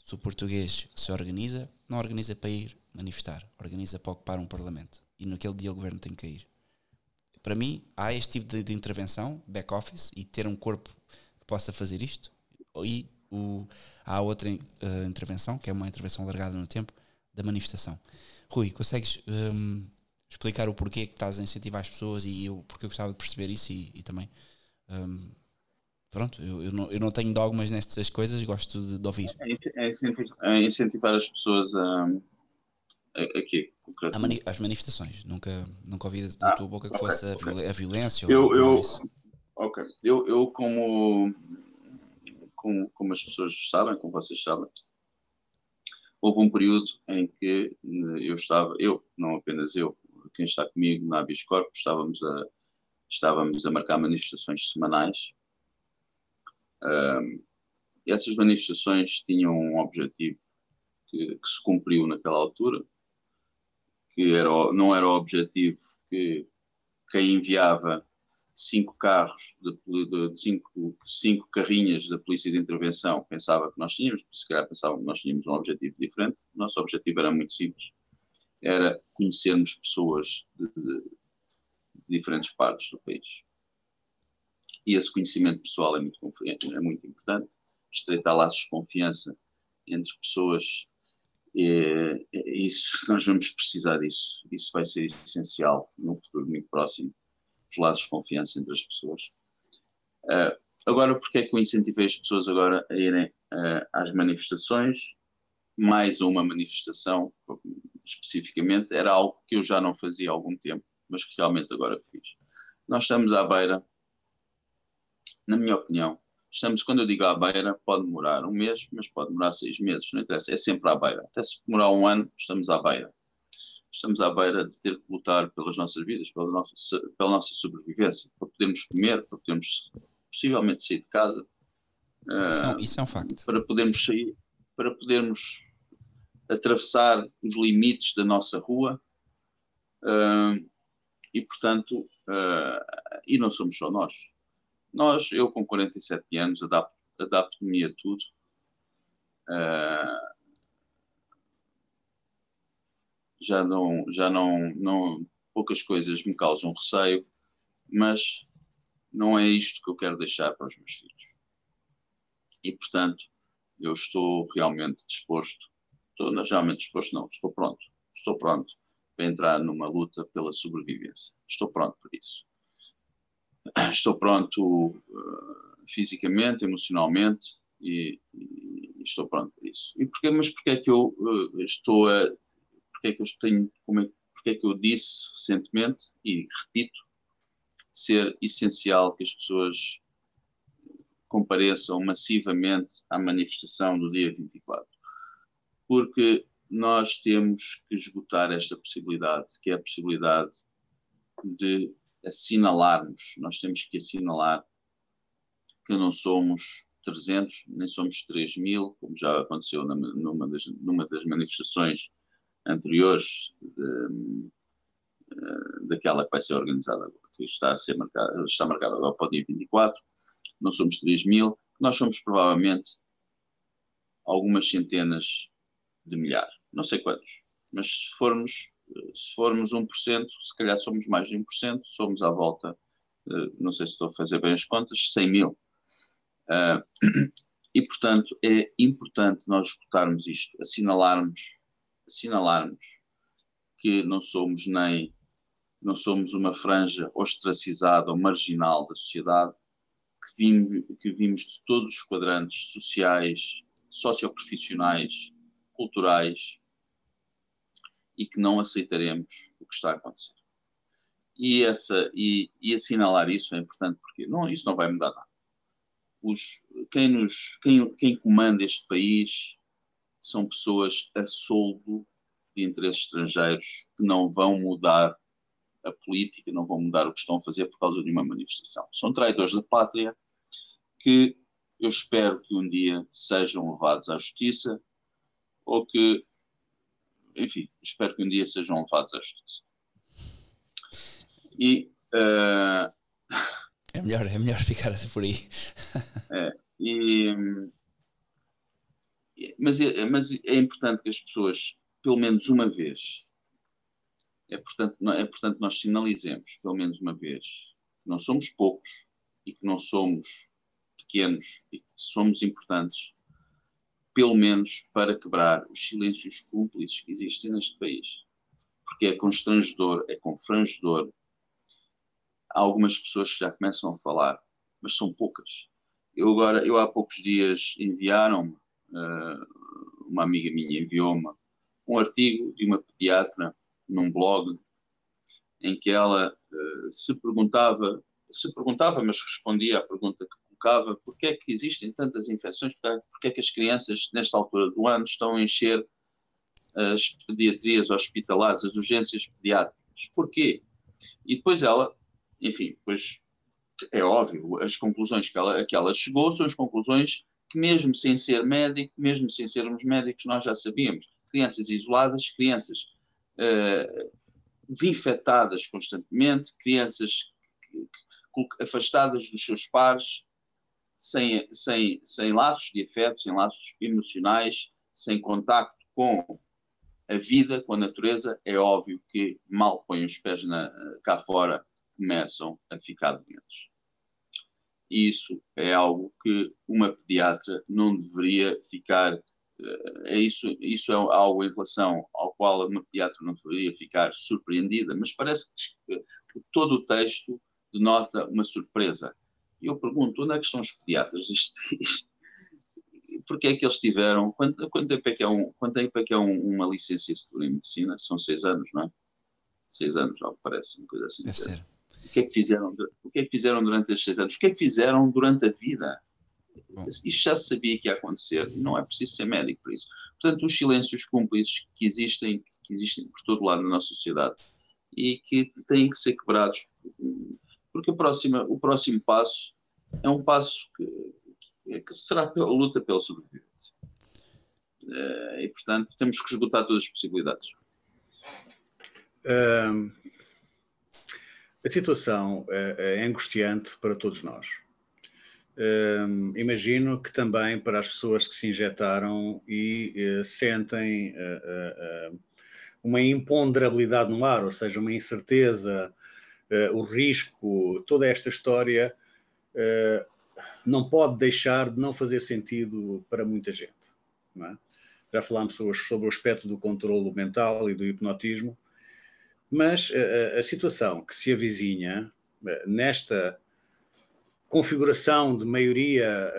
se o português se organiza, não organiza para ir manifestar, organiza para ocupar um parlamento. E naquele dia o governo tem que cair. Para mim, há este tipo de, de intervenção, back-office, e ter um corpo possa fazer isto. E o, há outra uh, intervenção, que é uma intervenção alargada no tempo, da manifestação. Rui, consegues um, explicar o porquê que estás a incentivar as pessoas e eu, porque eu gostava de perceber isso e, e também. Um, pronto, eu, eu, não, eu não tenho dogmas nestas coisas, gosto de, de ouvir. É, é incentivar, é incentivar as pessoas a aqui, mani as manifestações, nunca, nunca ouvi da ah, tua boca que okay, fosse a, okay. a, violência eu, ou eu, Ok, eu, eu como, como, como as pessoas sabem, como vocês sabem, houve um período em que eu estava, eu, não apenas eu, quem está comigo na Abiscorp, estávamos a, estávamos a marcar manifestações semanais. Um, essas manifestações tinham um objetivo que, que se cumpriu naquela altura, que era, não era o objetivo que quem enviava cinco carros, de, de, de, cinco, cinco carrinhas da Polícia de Intervenção pensava que nós tínhamos, se calhar pensavam que nós tínhamos um objetivo diferente. O nosso objetivo era muito simples, era conhecermos pessoas de, de, diferentes partes do país. E esse conhecimento pessoal é muito, é muito importante, estreitar laços de confiança entre pessoas é, é isso, nós vamos precisar disso. Isso vai ser essencial num futuro muito próximo, os laços de confiança entre as pessoas. Uh, agora, porque é que eu incentivei as pessoas agora a irem uh, às manifestações? Mais uma manifestação, especificamente, era algo que eu já não fazia há algum tempo, mas que realmente agora fiz. Nós estamos à beira, na minha opinião, Estamos, quando eu digo à beira, pode demorar um mês, mas pode demorar seis meses, não interessa, é sempre à beira. Até se demorar um ano, estamos à beira. Estamos à beira de ter que lutar pelas nossas vidas, pela nossa, pela nossa sobrevivência, para podermos comer, para podermos possivelmente sair de casa. Isso é, isso é um facto. Para podermos sair, para podermos atravessar os limites da nossa rua. Uh, e, portanto, uh, e não somos só nós. Nós, eu com 47 anos, adapto-me adapto a tudo. Uh, já não, já não, não, poucas coisas me causam receio, mas não é isto que eu quero deixar para os meus filhos. E, portanto, eu estou realmente disposto, estou realmente disposto, não, estou pronto, estou pronto para entrar numa luta pela sobrevivência. Estou pronto para isso estou pronto uh, fisicamente, emocionalmente e, e, estou pronto para isso. E porque, mas porquê é que eu uh, estou a. Porquê é que eu tenho. Como é, porquê é que eu disse recentemente, e repito, ser essencial que as pessoas compareçam massivamente à manifestação do dia 24? Porque nós temos que esgotar esta possibilidade, que é a possibilidade de assinalarmos, nós temos que assinalar que não somos 300, nem somos 3 mil, como já aconteceu numa das, numa das manifestações anteriores eh, daquela que vai ser organizada agora, que está a ser marcada, está marcada agora para o dia 24, não somos 3 mil, nós somos provavelmente algumas centenas de milhares, não sei quantos, mas se formos se formos 1%, se calhar somos mais de 1%, somos à volta, não sei se estou a fazer bem as contas, 100 mil. Uh, e, portanto, é importante nós escutarmos isto, assinalarmos, assinalarmos que não somos nem não somos uma franja ostracizada ou marginal da sociedade, que vimos, que vimos de todos os quadrantes sociais, socioprofissionais, culturais, e que não aceitaremos o que está a acontecer. E, essa, e, e assinalar isso é importante porque não, isso não vai mudar nada. Os, quem, nos, quem, quem comanda este país são pessoas a soldo de interesses estrangeiros que não vão mudar a política, não vão mudar o que estão a fazer por causa de uma manifestação. São traidores da pátria que eu espero que um dia sejam levados à justiça ou que, enfim, espero que um dia sejam levados à justiça. E. Uh... É, melhor, é melhor ficar assim por aí. é, e, mas, é, mas é importante que as pessoas, pelo menos uma vez, é importante, é importante nós sinalizemos, pelo menos uma vez, que não somos poucos e que não somos pequenos e que somos importantes, pelo menos para quebrar os silêncios cúmplices que existem neste país. Porque é constrangedor, é confrangedor. Há algumas pessoas que já começam a falar, mas são poucas. Eu agora, eu há poucos dias enviaram-me, uma amiga minha enviou-me um artigo de uma pediatra num blog em que ela uh, se perguntava, se perguntava, mas respondia à pergunta que colocava, porque é que existem tantas infecções, porque é que as crianças, nesta altura do ano, estão a encher as pediatrias hospitalares, as urgências pediátricas. Porquê? E depois ela, enfim, depois é óbvio, as conclusões que ela, que ela chegou são as conclusões que mesmo sem ser médico, mesmo sem sermos médicos, nós já sabíamos. Crianças isoladas, crianças uh, desinfetadas constantemente, crianças afastadas dos seus pares, sem, sem, sem laços de afeto, sem laços emocionais, sem contacto com a vida, com a natureza, é óbvio que mal põem os pés na, cá fora, começam a ficar doentes. Isso é algo que uma pediatra não deveria ficar. Eh, é isso, isso é algo em relação ao qual uma pediatra não deveria ficar surpreendida, mas parece que todo o texto denota uma surpresa. E eu pergunto, onde é que estão os pediatras deste país? Porque é que eles tiveram, quanto, quanto tempo é que é, um, quanto tempo é, que é um, uma licenciatura em medicina? São seis anos, não é? Seis anos, algo parece, uma coisa assim. Deve ser. O que é que fizeram, o que é que fizeram durante estes seis anos? O que é que fizeram durante a vida? Isto já se sabia que ia acontecer e não é preciso ser médico para isso. Portanto, os silêncios cúmplices que existem, que existem por todo lado na nossa sociedade e que têm que ser quebrados porque a próxima, o próximo passo é um passo que, que será a luta pela sobrevivência. Uh, e, portanto, temos que esgotar todas as possibilidades. Uh, a situação é, é, angustiante para todos nós. Uh, imagino que também para as pessoas que se injetaram e eh, sentem uma imponderabilidade no ar, ou seja, uma incerteza uh, o risco, toda esta história uh, não pode deixar de não fazer sentido para muita gente. É? Já falámos sobre o aspecto do controlo mental e do hipnotismo, mas uh, a situação que se avizinha nesta configuração de maioria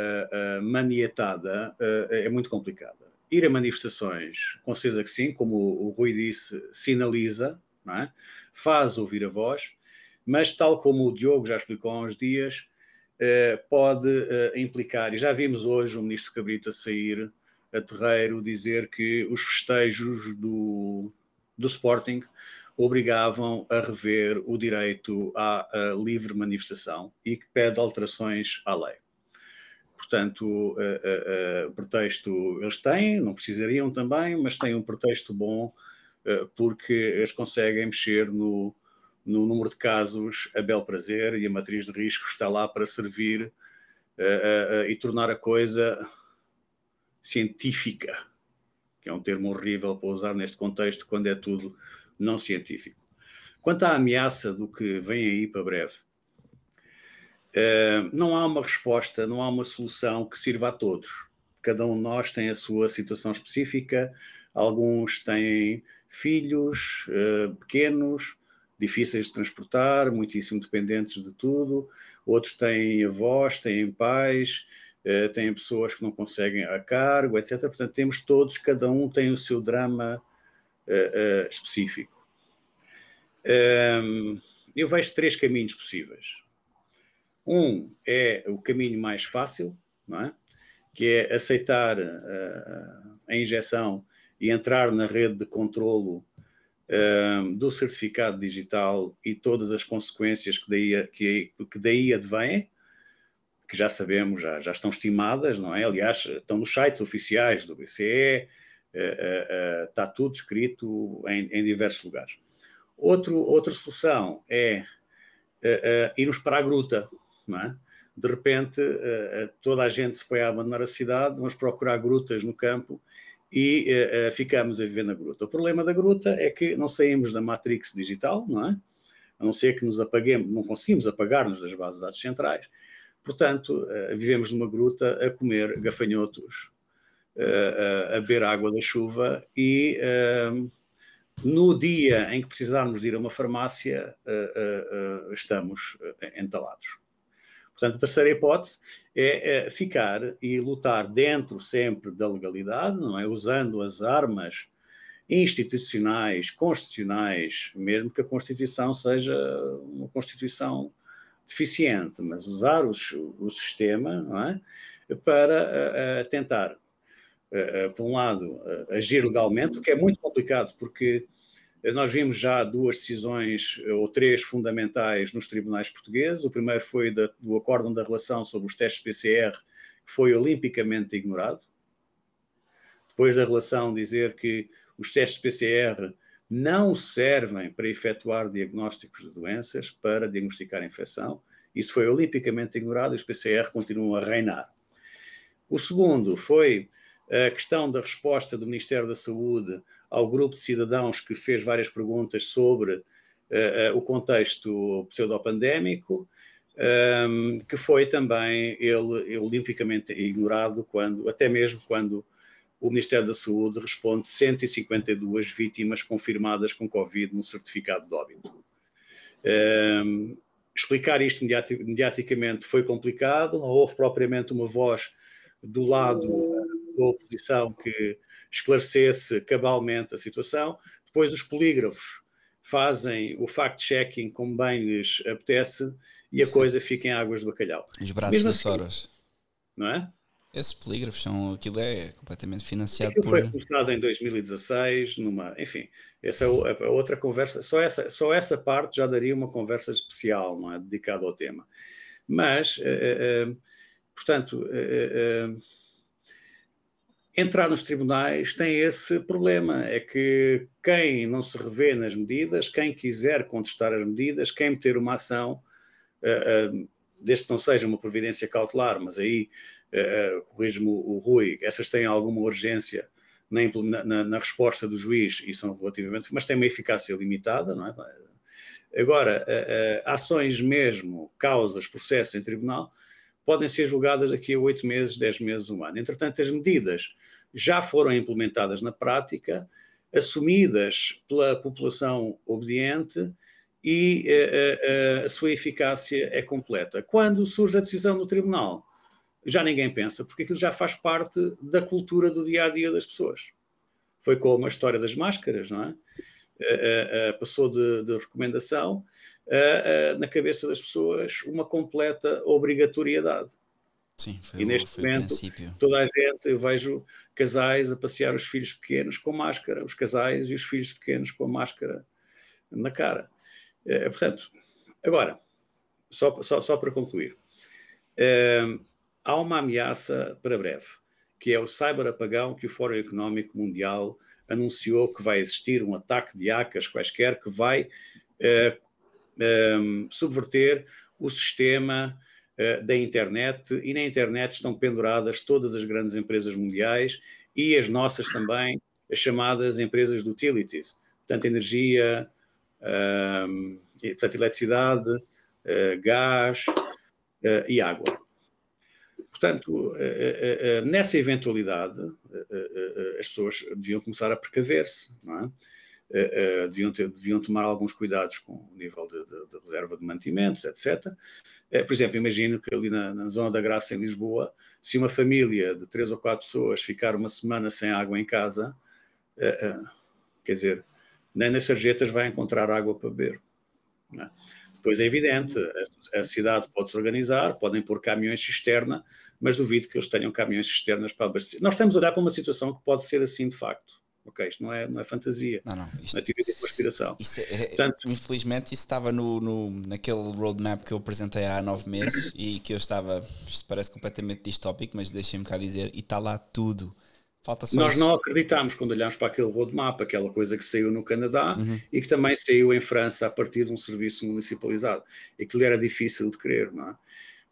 manietada é muito complicada. Ir a manifestações, com certeza que sim, como o Rui disse, sinaliza, é? faz ouvir a voz, mas tal como o Diogo já explicou há uns dias, eh, pode eh, implicar, e já vimos hoje o ministro Cabrita sair a terreiro dizer que os festejos do, do Sporting obrigavam a rever o direito à, livre manifestação e que pede alterações à lei. Portanto, uh, uh, pretexto eles têm, não precisariam também, mas têm um pretexto bom porque eles conseguem mexer no, no número de casos a bel prazer e a matriz de risco está lá para servir uh, uh, uh, e tornar a coisa científica, que é um termo horrível para usar neste contexto quando é tudo não científico. Quanto à ameaça do que vem aí para breve, não há uma resposta, não há uma solução que sirva a todos. Cada um de nós tem a sua situação específica, alguns têm filhos pequenos, difíceis de transportar, muitíssimo dependentes de tudo. Outros têm avós, têm pais, uh, têm pessoas que não conseguem a cargo, etc. Portanto, temos todos, cada um tem o seu drama uh, uh, específico. Um, eu vejo três caminhos possíveis. Um é o caminho mais fácil, é? que é aceitar a injeção e entrar na rede de controlo um, do certificado digital e todas as consequências que daí, que, que daí advêm, que já sabemos, já, já estão estimadas, não é? Aliás, estão nos sites oficiais do BCE, está tudo escrito em, em, diversos lugares. Outro, outra solução é irmos para a gruta, não é? De repente, toda a gente se põe a abandonar a cidade, vamos procurar grutas no campo e ficamos a viver na gruta. O problema da gruta é que não saímos da matrix digital, não é? A não ser que nos apaguemos, não conseguimos apagar-nos das bases de dados centrais. Portanto, vivemos numa gruta a comer gafanhotos, uh, a beber água da chuva e no dia em que precisarmos de ir a uma farmácia, estamos entalados. Portanto, a terceira hipótese é, é, ficar e lutar dentro sempre da legalidade, não é? Usando as armas institucionais, constitucionais, mesmo que a Constituição seja uma Constituição deficiente, mas usar o, o sistema, não é? Para tentar, por um lado, agir legalmente, o que é muito complicado, porque nós vimos já duas decisões, ou três fundamentais, nos tribunais portugueses. O primeiro foi da, do acórdão da relação sobre os testes PCR, que foi olimpicamente ignorado. Depois da relação dizer que os testes PCR não servem para efetuar diagnósticos de doenças, para diagnosticar infecção. Isso foi olimpicamente ignorado e os PCR continuam a reinar. O segundo foi a questão da resposta do Ministério da Saúde ao grupo de cidadãos que fez várias perguntas sobre uh, uh, o contexto pseudopandémico, um, ehm, que foi também ele olimpicamente ignorado quando, até mesmo quando o Ministério da Saúde responde 152 vítimas confirmadas com Covid no certificado de óbito. Um, ehm, explicar isto mediaticamente foi complicado, não houve propriamente uma voz do lado da oposição que esclarecesse cabalmente a situação. Depois os polígrafos fazem o fact-checking como bem lhes apetece e a coisa fica em águas de bacalhau. Os braços das assim, horas. Não é? Esses polígrafos são, aquilo é completamente financiado aquilo por... foi começado em 2016, numa, enfim, essa é a outra conversa, só essa, só essa parte já daria uma conversa especial, não é, dedicada ao tema. Mas, uh, uh, portanto, uh, entrar nos tribunais tem esse problema, é que quem não se revê nas medidas, quem quiser contestar as medidas, quem meter uma ação, uh, uh, desde que não seja uma providência cautelar, mas aí, uh, corrige-me o Rui, essas têm alguma urgência na, na, na, resposta do juiz e são relativamente, mas têm uma eficácia limitada, não é? Agora, ações mesmo, causas, processos em tribunal, podem ser julgadas daqui a oito meses, dez meses, um ano. Entretanto, as medidas já foram implementadas na prática, assumidas pela população obediente e a, eh, a, eh, eh, a sua eficácia é completa. Quando surge a decisão do tribunal, já ninguém pensa, porque aquilo já faz parte da cultura do dia a dia das pessoas. Foi como a história das máscaras, não é? Passou de, de recomendação na cabeça das pessoas uma completa obrigatoriedade. Sim, foi e neste momento, toda a gente, eu vejo casais a passear os filhos pequenos com máscara, os casais e os filhos pequenos com a máscara na cara. portanto, agora, só, só, só para concluir, há uma ameaça para breve, que é o cyberapagão que o Fórum Económico Mundial anunciou que vai existir um ataque de hackers quaisquer que vai uh, um, subverter o sistema uh, da internet e na internet estão penduradas todas as grandes empresas mundiais e as nossas também, as chamadas empresas de utilities, portanto energia, um, portanto eletricidade, uh, gás e água. Portanto, nessa eventualidade, as pessoas deviam começar a precaver-se, não é? Deviam, ter, deviam, tomar alguns cuidados com o nível de, de, de reserva de mantimentos, etc. Por exemplo, imagino que ali na, na, Zona da Graça, em Lisboa, se uma família de três ou quatro pessoas ficar uma semana sem água em casa, quer dizer, nem nas sarjetas vai encontrar água para beber. É? Depois é evidente, a, a cidade pode se organizar, podem pôr caminhões cisterna, mas duvido que eles tenham caminhões cisternas para abastecer. Nós estamos a olhar para uma situação que pode ser assim de facto. Ok, isto não é, não é fantasia. Não, não. Isto, não é teoria da conspiração. Isso é, Portanto, infelizmente, isso estava no, no, naquele roadmap que eu apresentei há nove meses e que eu estava. Isto parece completamente distópico, mas deixem-me cá dizer, e está lá tudo. Falta só Nós isso. não acreditámos quando olhámos para aquele roadmap, aquela coisa que saiu no Canadá uhum. e que também saiu em França a partir de um serviço municipalizado. Aquilo era difícil de crer, não é?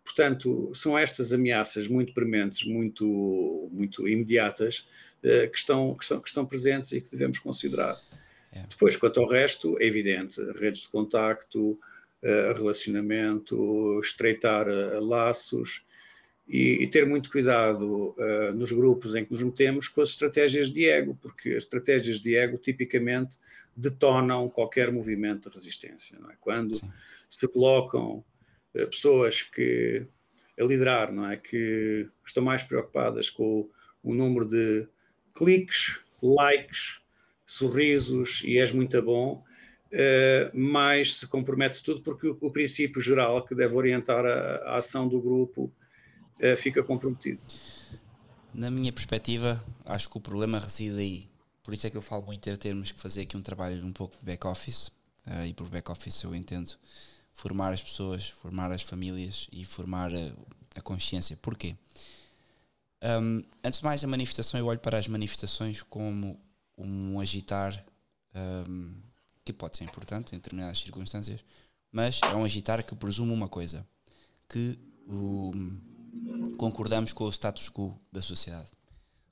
Portanto, são estas ameaças muito prementes, muito, muito imediatas, uh, que, estão, que, estão, que estão presentes e que devemos considerar. É. Depois, quanto ao resto, é evidente, redes de contacto, uh, relacionamento, estreitar uh, laços e, e, ter muito cuidado nos grupos em que nos metemos com as estratégias de ego, porque as estratégias de ego tipicamente detonam qualquer movimento de resistência. É? Quando Sim. se colocam eh, pessoas que a liderar, não é? Que estão mais preocupadas com o, o número de cliques, likes, sorrisos e és muito bom, uh, mais se compromete tudo porque o, o, princípio geral que deve orientar a, a ação do grupo uh, fica comprometido. Na minha perspectiva, acho que o problema reside aí. Por isso é que eu falo muito em termos que fazer aqui um trabalho um pouco de back-office, uh, e por back-office eu entendo formar as pessoas, formar as famílias e formar a, a consciência. Porquê? Um, antes de mais, a manifestação, eu olho para as manifestações como um agitar um, que pode ser importante em determinadas circunstâncias, mas é um agitar que presume uma coisa: que o, concordamos com o status quo da sociedade.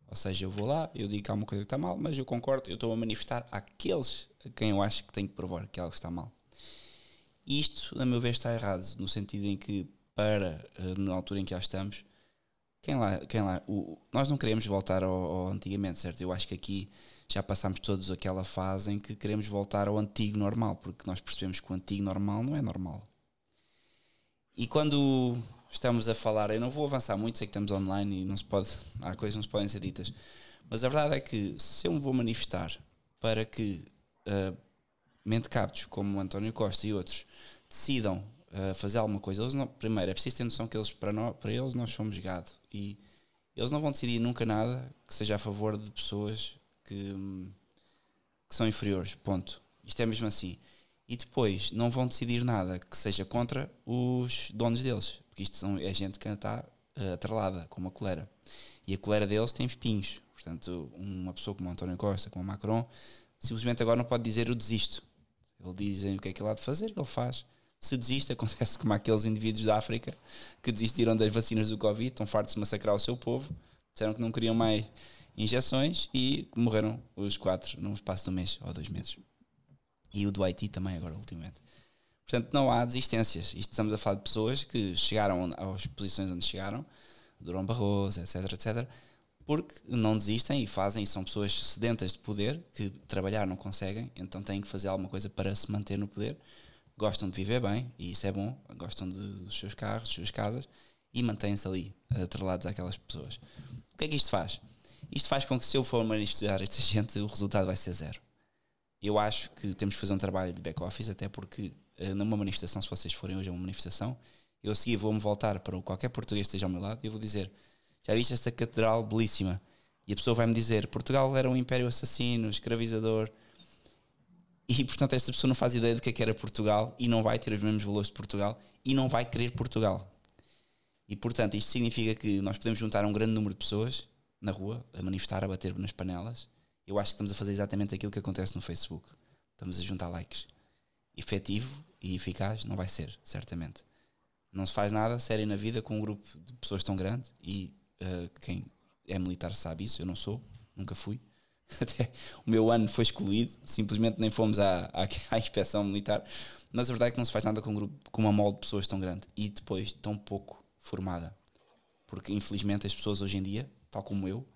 Ou seja, eu vou lá, eu digo que há uma coisa que está mal, mas eu concordo, eu estou a manifestar àqueles a quem eu acho que tenho que provar que algo está mal. Isto, a meu ver, está errado, no sentido em que, para eh, na altura em que já estamos, quem lá, quem lá, o, nós não queremos voltar ao, ao, antigamente, certo? Eu acho que aqui já passámos todos aquela fase em que queremos voltar ao antigo normal, porque nós percebemos que o antigo normal não é normal. E quando estamos a falar, eu não vou avançar muito, sei que estamos online e não se pode, há coisas que não se podem ser ditas, mas a verdade é que se eu me vou manifestar para que uh, mentecaptos como o António Costa e outros decidam uh, fazer alguma coisa, eles não, primeiro é preciso ter noção que eles, para, nós, para eles nós somos gado e eles não vão decidir nunca nada que seja a favor de pessoas que, que são inferiores, ponto. Isto é mesmo assim. E depois não vão decidir nada que seja contra os donos deles, porque isto são, é gente que está uh, atrelada com uma colera. E a colera deles tem espinhos. Portanto, uma pessoa como António Costa, como Macron, simplesmente agora não pode dizer eu desisto. Ele dizem o que é que ele há de fazer, ele faz. Se desiste, acontece como aqueles indivíduos da África que desistiram das vacinas do Covid, estão fartos de massacrar o seu povo, disseram que não queriam mais injeções e morreram os quatro num espaço de um mês ou dois meses. E o do Haiti também, agora, ultimamente. Portanto, não há desistências. Isto estamos a falar de pessoas que chegaram às posições onde chegaram, Durão Barroso, etc, etc, porque não desistem e fazem, e são pessoas sedentas de poder, que trabalhar não conseguem, então têm que fazer alguma coisa para se manter no poder. Gostam de viver bem, e isso é bom, gostam de, dos seus carros, das suas casas, e mantêm-se ali, atrelados àquelas pessoas. O que é que isto faz? Isto faz com que, se eu for manifestar esta gente, o resultado vai ser zero. Eu acho que temos que fazer um trabalho de back-office, até porque eh, numa manifestação, se vocês forem hoje a uma manifestação, eu a seguir vou-me voltar para qualquer português que esteja ao meu lado e eu vou dizer já viste esta catedral belíssima? E a pessoa vai-me dizer: Portugal era um império assassino, escravizador. E portanto, esta pessoa não faz ideia do que é que era Portugal e não vai ter os mesmos valores de Portugal e não vai querer Portugal. E portanto, isto significa que nós podemos juntar um grande número de pessoas na rua a manifestar, a bater nas panelas. Eu acho que estamos a fazer exatamente aquilo que acontece no Facebook. Estamos a juntar likes. Efetivo e eficaz não vai ser, certamente. Não se faz nada sério na vida com um grupo de pessoas tão grande e Uh, quem é militar sabe isso, eu não sou, nunca fui. Até o meu ano foi excluído, simplesmente nem fomos à, à, à, inspeção militar. Mas a verdade é que não se faz nada com, um grupo, com uma molde de pessoas tão grande e depois tão pouco formada. Porque infelizmente as pessoas hoje em dia, tal como eu,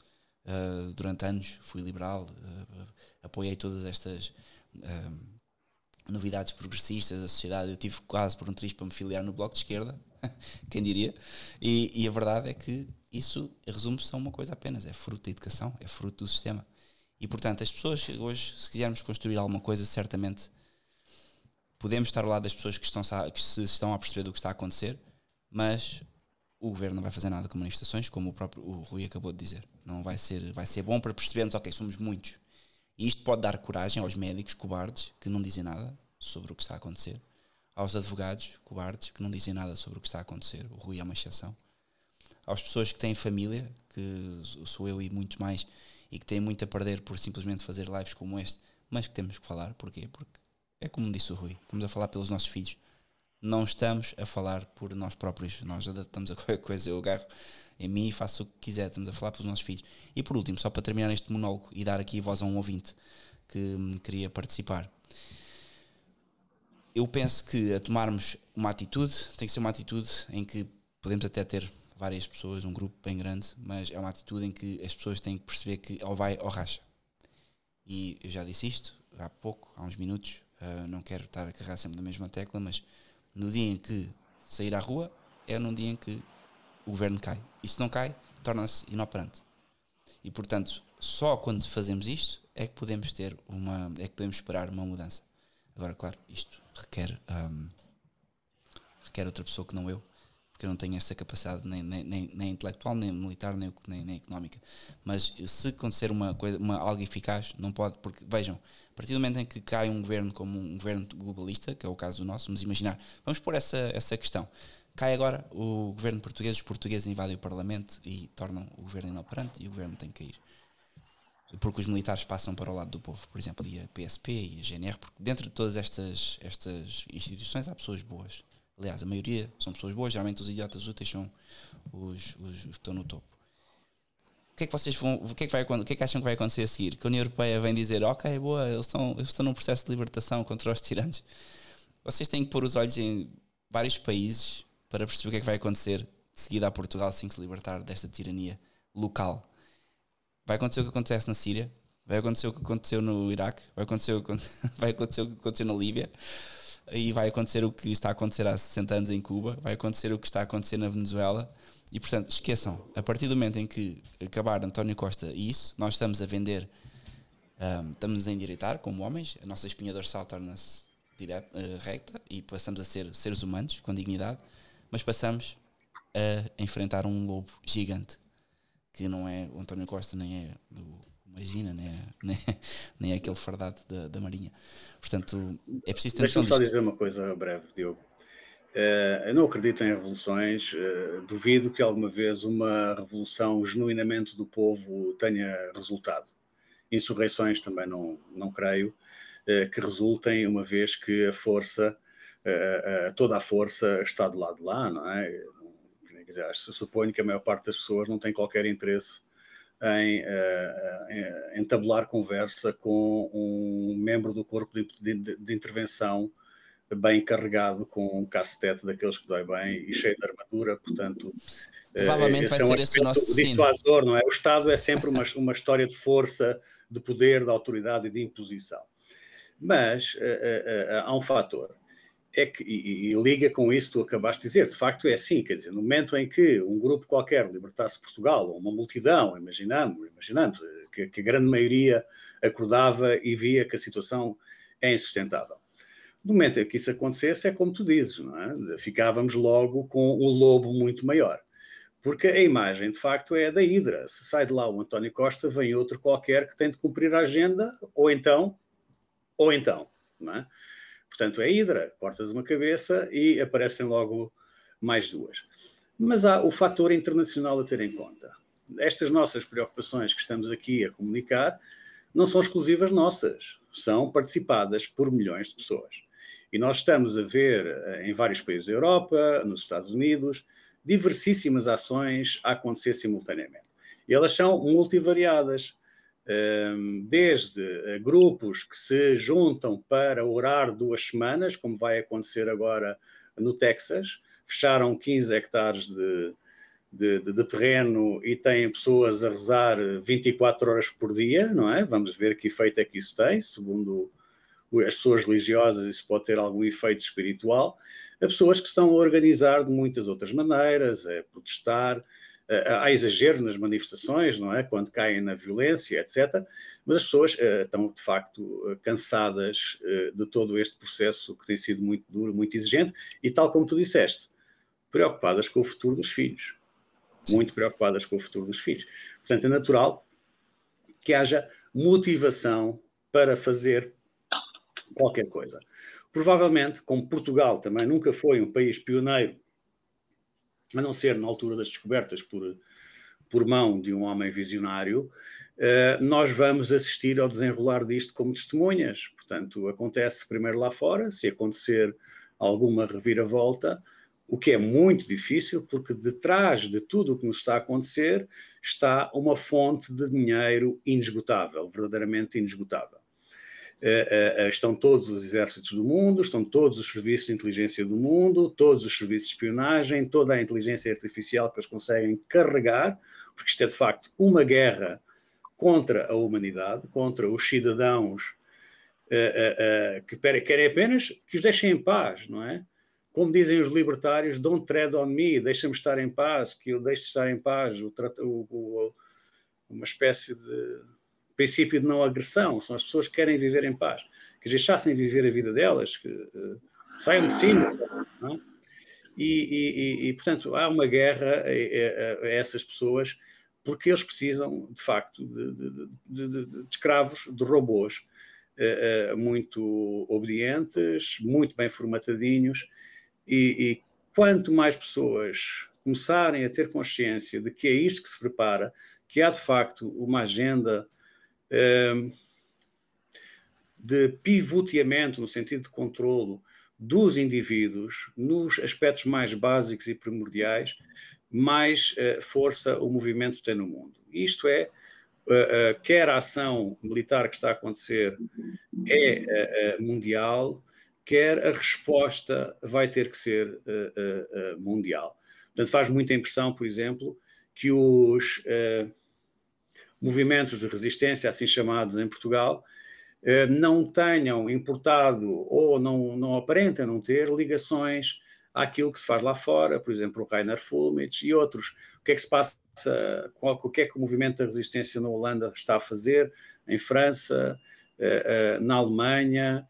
uh, durante anos fui liberal, uh, apoiei todas estas novidades progressistas da sociedade. Eu tive quase por um triz para me filiar no Bloco de Esquerda, quem diria? E, e a verdade é que isso resume-se a uma coisa apenas: é fruto da educação, é fruto do sistema. E portanto, as pessoas hoje, se quisermos construir alguma coisa, certamente podemos estar ao lado das pessoas que, estão, que se estão a perceber do que está a acontecer, mas o governo não vai fazer nada com manifestações, como o próprio o Rui acabou de dizer. Não vai ser, vai ser bom para percebermos, ok, somos muitos, E isto pode dar coragem aos médicos cobardes que não dizem nada sobre o que está a acontecer, aos advogados cobardes que não dizem nada sobre o que está a acontecer. O Rui é uma exceção. Às pessoas que têm família, que sou eu e muitos mais, e que têm muito a perder por simplesmente fazer lives como este, mas que temos que falar. Porquê? Porque é como disse o Rui, estamos a falar pelos nossos filhos. Não estamos a falar por nós próprios. Nós adaptamos a qualquer coisa. Eu agarro em mim e faço o que quiser. Estamos a falar pelos nossos filhos. E por último, só para terminar este monólogo e dar aqui voz a um ouvinte que queria participar. Eu penso que a tomarmos uma atitude tem que ser uma atitude em que podemos até ter várias pessoas, um grupo bem grande, mas é uma atitude em que as pessoas têm que perceber que ou vai ou racha. E eu já disse isto há pouco, há uns minutos, uh, não quero estar a carregar sempre na mesma tecla, mas no dia em que sair à rua é num dia em que o governo cai. E se não cai, torna-se inoperante. E portanto, só quando fazemos isto é que podemos ter uma, é que podemos esperar uma mudança. Agora, claro, isto requer um, requer outra pessoa que não eu porque eu não tenho essa capacidade nem, nem, nem, nem intelectual, nem militar, nem, nem, económica. Mas se acontecer uma coisa, uma, algo eficaz, não pode, porque vejam, partir do momento em que cai um governo como um governo globalista, que é o caso do nosso, vamos imaginar, vamos pôr essa, essa questão. Cai agora o governo português, os portugueses invadem o Parlamento e tornam o governo inoperante e o governo tem que cair porque os militares passam para o lado do povo, por exemplo, e a PSP e a GNR, porque dentro de todas estas, estas instituições há pessoas boas. Aliás, a maioria são pessoas boas, geralmente os idiotas úteis são os, os, os que estão no topo. Que é que vocês vão, o que é que, vai, o que é que acham que vai acontecer a seguir? Que a União Europeia vem dizer, ok, boa, eles estão, eles estão num processo de libertação contra os tirantes. Vocês têm que pôr os olhos em vários países para perceber o que é que vai acontecer de seguida a Portugal assim que se libertar desta tirania local. Vai acontecer o que acontece na Síria, vai acontecer o que aconteceu no Iraque, vai acontecer o que, vai acontecer o que aconteceu na Líbia e vai acontecer o que está a acontecer há 60 anos em Cuba, vai acontecer o que está a acontecer na Venezuela. E portanto, esqueçam, a partir do momento em que acabar António Costa e isso, nós estamos a vender, um, estamos a endireitar como homens, a nossa espinha dorsal torna-se uh, recta e passamos a ser seres humanos com dignidade, mas passamos a enfrentar um lobo gigante que não é o António Costa nem é o imagina, nem, é, nem, nem é aquele fardado da, da Marinha. Portanto, é preciso ter Deixa-me só dizer uma coisa breve, Diogo. Uh, eu não acredito em revoluções, uh, duvido que alguma vez uma revolução genuinamente do povo tenha resultado. Insurreições também não, não creio uh, que resultem, uma vez que a força, toda a força está do lado de lá, não é? Dizer, suponho que a maior parte das pessoas não tem qualquer interesse em, em conversa com um membro do corpo de, de, de, intervenção bem carregado com um cacetete daqueles que dói bem e cheio de armadura, portanto provavelmente uh, vai é um ser esse o nosso dissuasor, não é? O Estado é sempre uma, uma história de força, de poder, de autoridade e de imposição. Mas uh, há um fator é que, e, e, liga com isso que tu acabaste de dizer, de facto é assim, quer dizer, no momento em que um grupo qualquer libertasse Portugal, ou uma multidão, imaginamos, imaginamos que, que, a grande maioria acordava e via que a situação é insustentável. No momento em que isso acontecesse, é como tu dizes, é? ficávamos logo com um lobo muito maior. Porque a imagem, de facto, é da Hidra. Se sai de lá o António Costa, vem outro qualquer que tem de cumprir a agenda, ou então, ou então, é? Portanto, é Hidra, cortas uma cabeça e aparecem logo mais duas. Mas há o fator internacional a ter em conta. Estas nossas preocupações que estamos aqui a comunicar não são exclusivas nossas, são participadas por milhões de pessoas. E nós estamos a ver eh, em vários países da Europa, nos Estados Unidos, diversíssimas ações a acontecer simultaneamente. E elas são multivariadas. Ehm, desde eh, grupos que se juntam para orar duas semanas, como vai acontecer agora no Texas, fecharam 15 hectares de, de, de, de, terreno e têm pessoas a rezar 24 horas por dia, não é? Vamos ver que efeito é que isso tem, segundo as pessoas religiosas, isso pode ter algum efeito espiritual. Há pessoas que estão a organizar de muitas outras maneiras, a protestar, há exageros nas manifestações, não é? Quando caem na violência, etc. Mas as pessoas uh, estão, de facto, uh, cansadas uh, de todo este processo que tem sido muito duro, muito exigente e, tal como tu disseste, preocupadas com o futuro dos filhos. Sim. Muito preocupadas com o futuro dos filhos. Portanto, é natural que haja motivação para fazer qualquer coisa. Provavelmente, como Portugal também nunca foi um país pioneiro, a não ser na altura das descobertas por, por mão de um homem visionário, uh, nós vamos assistir ao desenrolar disto como testemunhas. Portanto, acontece primeiro lá fora, se acontecer alguma reviravolta, o que é muito difícil, porque detrás de tudo o que nos está a acontecer está uma fonte de dinheiro inesgotável, verdadeiramente inesgotável. Uh, uh, estão todos os exércitos do mundo, estão todos os serviços de inteligência do mundo, todos os serviços de espionagem, toda a inteligência artificial que eles conseguem carregar, porque isto é de facto uma guerra contra a humanidade, contra os cidadãos que querem apenas que os deixem em paz, não é? como dizem os libertários, don't tread on me, deixa-me estar em paz, que eu deixe de estar em paz, o, o, o, uma espécie de princípio de não agressão, são as pessoas que querem viver em paz, que deixassem viver a vida delas, que uh, saiam de cima, é? e, e, e, portanto, há uma guerra a, a, a, essas pessoas porque eles precisam, de facto, de, de, de, de escravos, de robôs, uh, uh, muito obedientes, muito bem formatadinhos, e, e quanto mais pessoas começarem a ter consciência de que é isto que se prepara, que há de facto uma agenda de pivoteamento, no sentido de controlo dos indivíduos, nos aspectos mais básicos e primordiais, mais uh, força o movimento tem no mundo. Isto é, quer a ação militar que está a acontecer é mundial, quer a resposta vai ter que ser mundial. Portanto, faz muita impressão, por exemplo, que os movimentos de resistência, assim chamados em Portugal, não tenham importado ou não, não aparentem não ter ligações àquilo que se faz lá fora, por exemplo, o Rainer Fulmich e outros. O que é que se passa, qual, o que é que o movimento da resistência na Holanda está a fazer, em França, na Alemanha,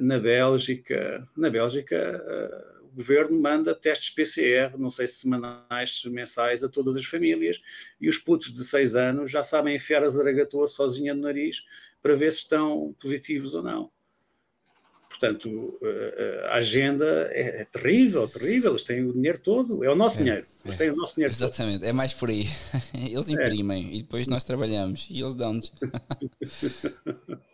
na Bélgica, na Bélgica governo manda testes PCR, não sei se semanais, se mensais, a todas as famílias, e os putos de 6 anos já sabem enfiar a zaragatoa sozinha no nariz para ver se estão positivos ou não. Portanto, uh, a agenda é, é, terrível, terrível. Eles têm o dinheiro todo, é o nosso é, dinheiro. Eles é, têm o nosso dinheiro Exatamente, todo. é mais por aí. Eles é. imprimem e depois nós trabalhamos e eles dão-nos.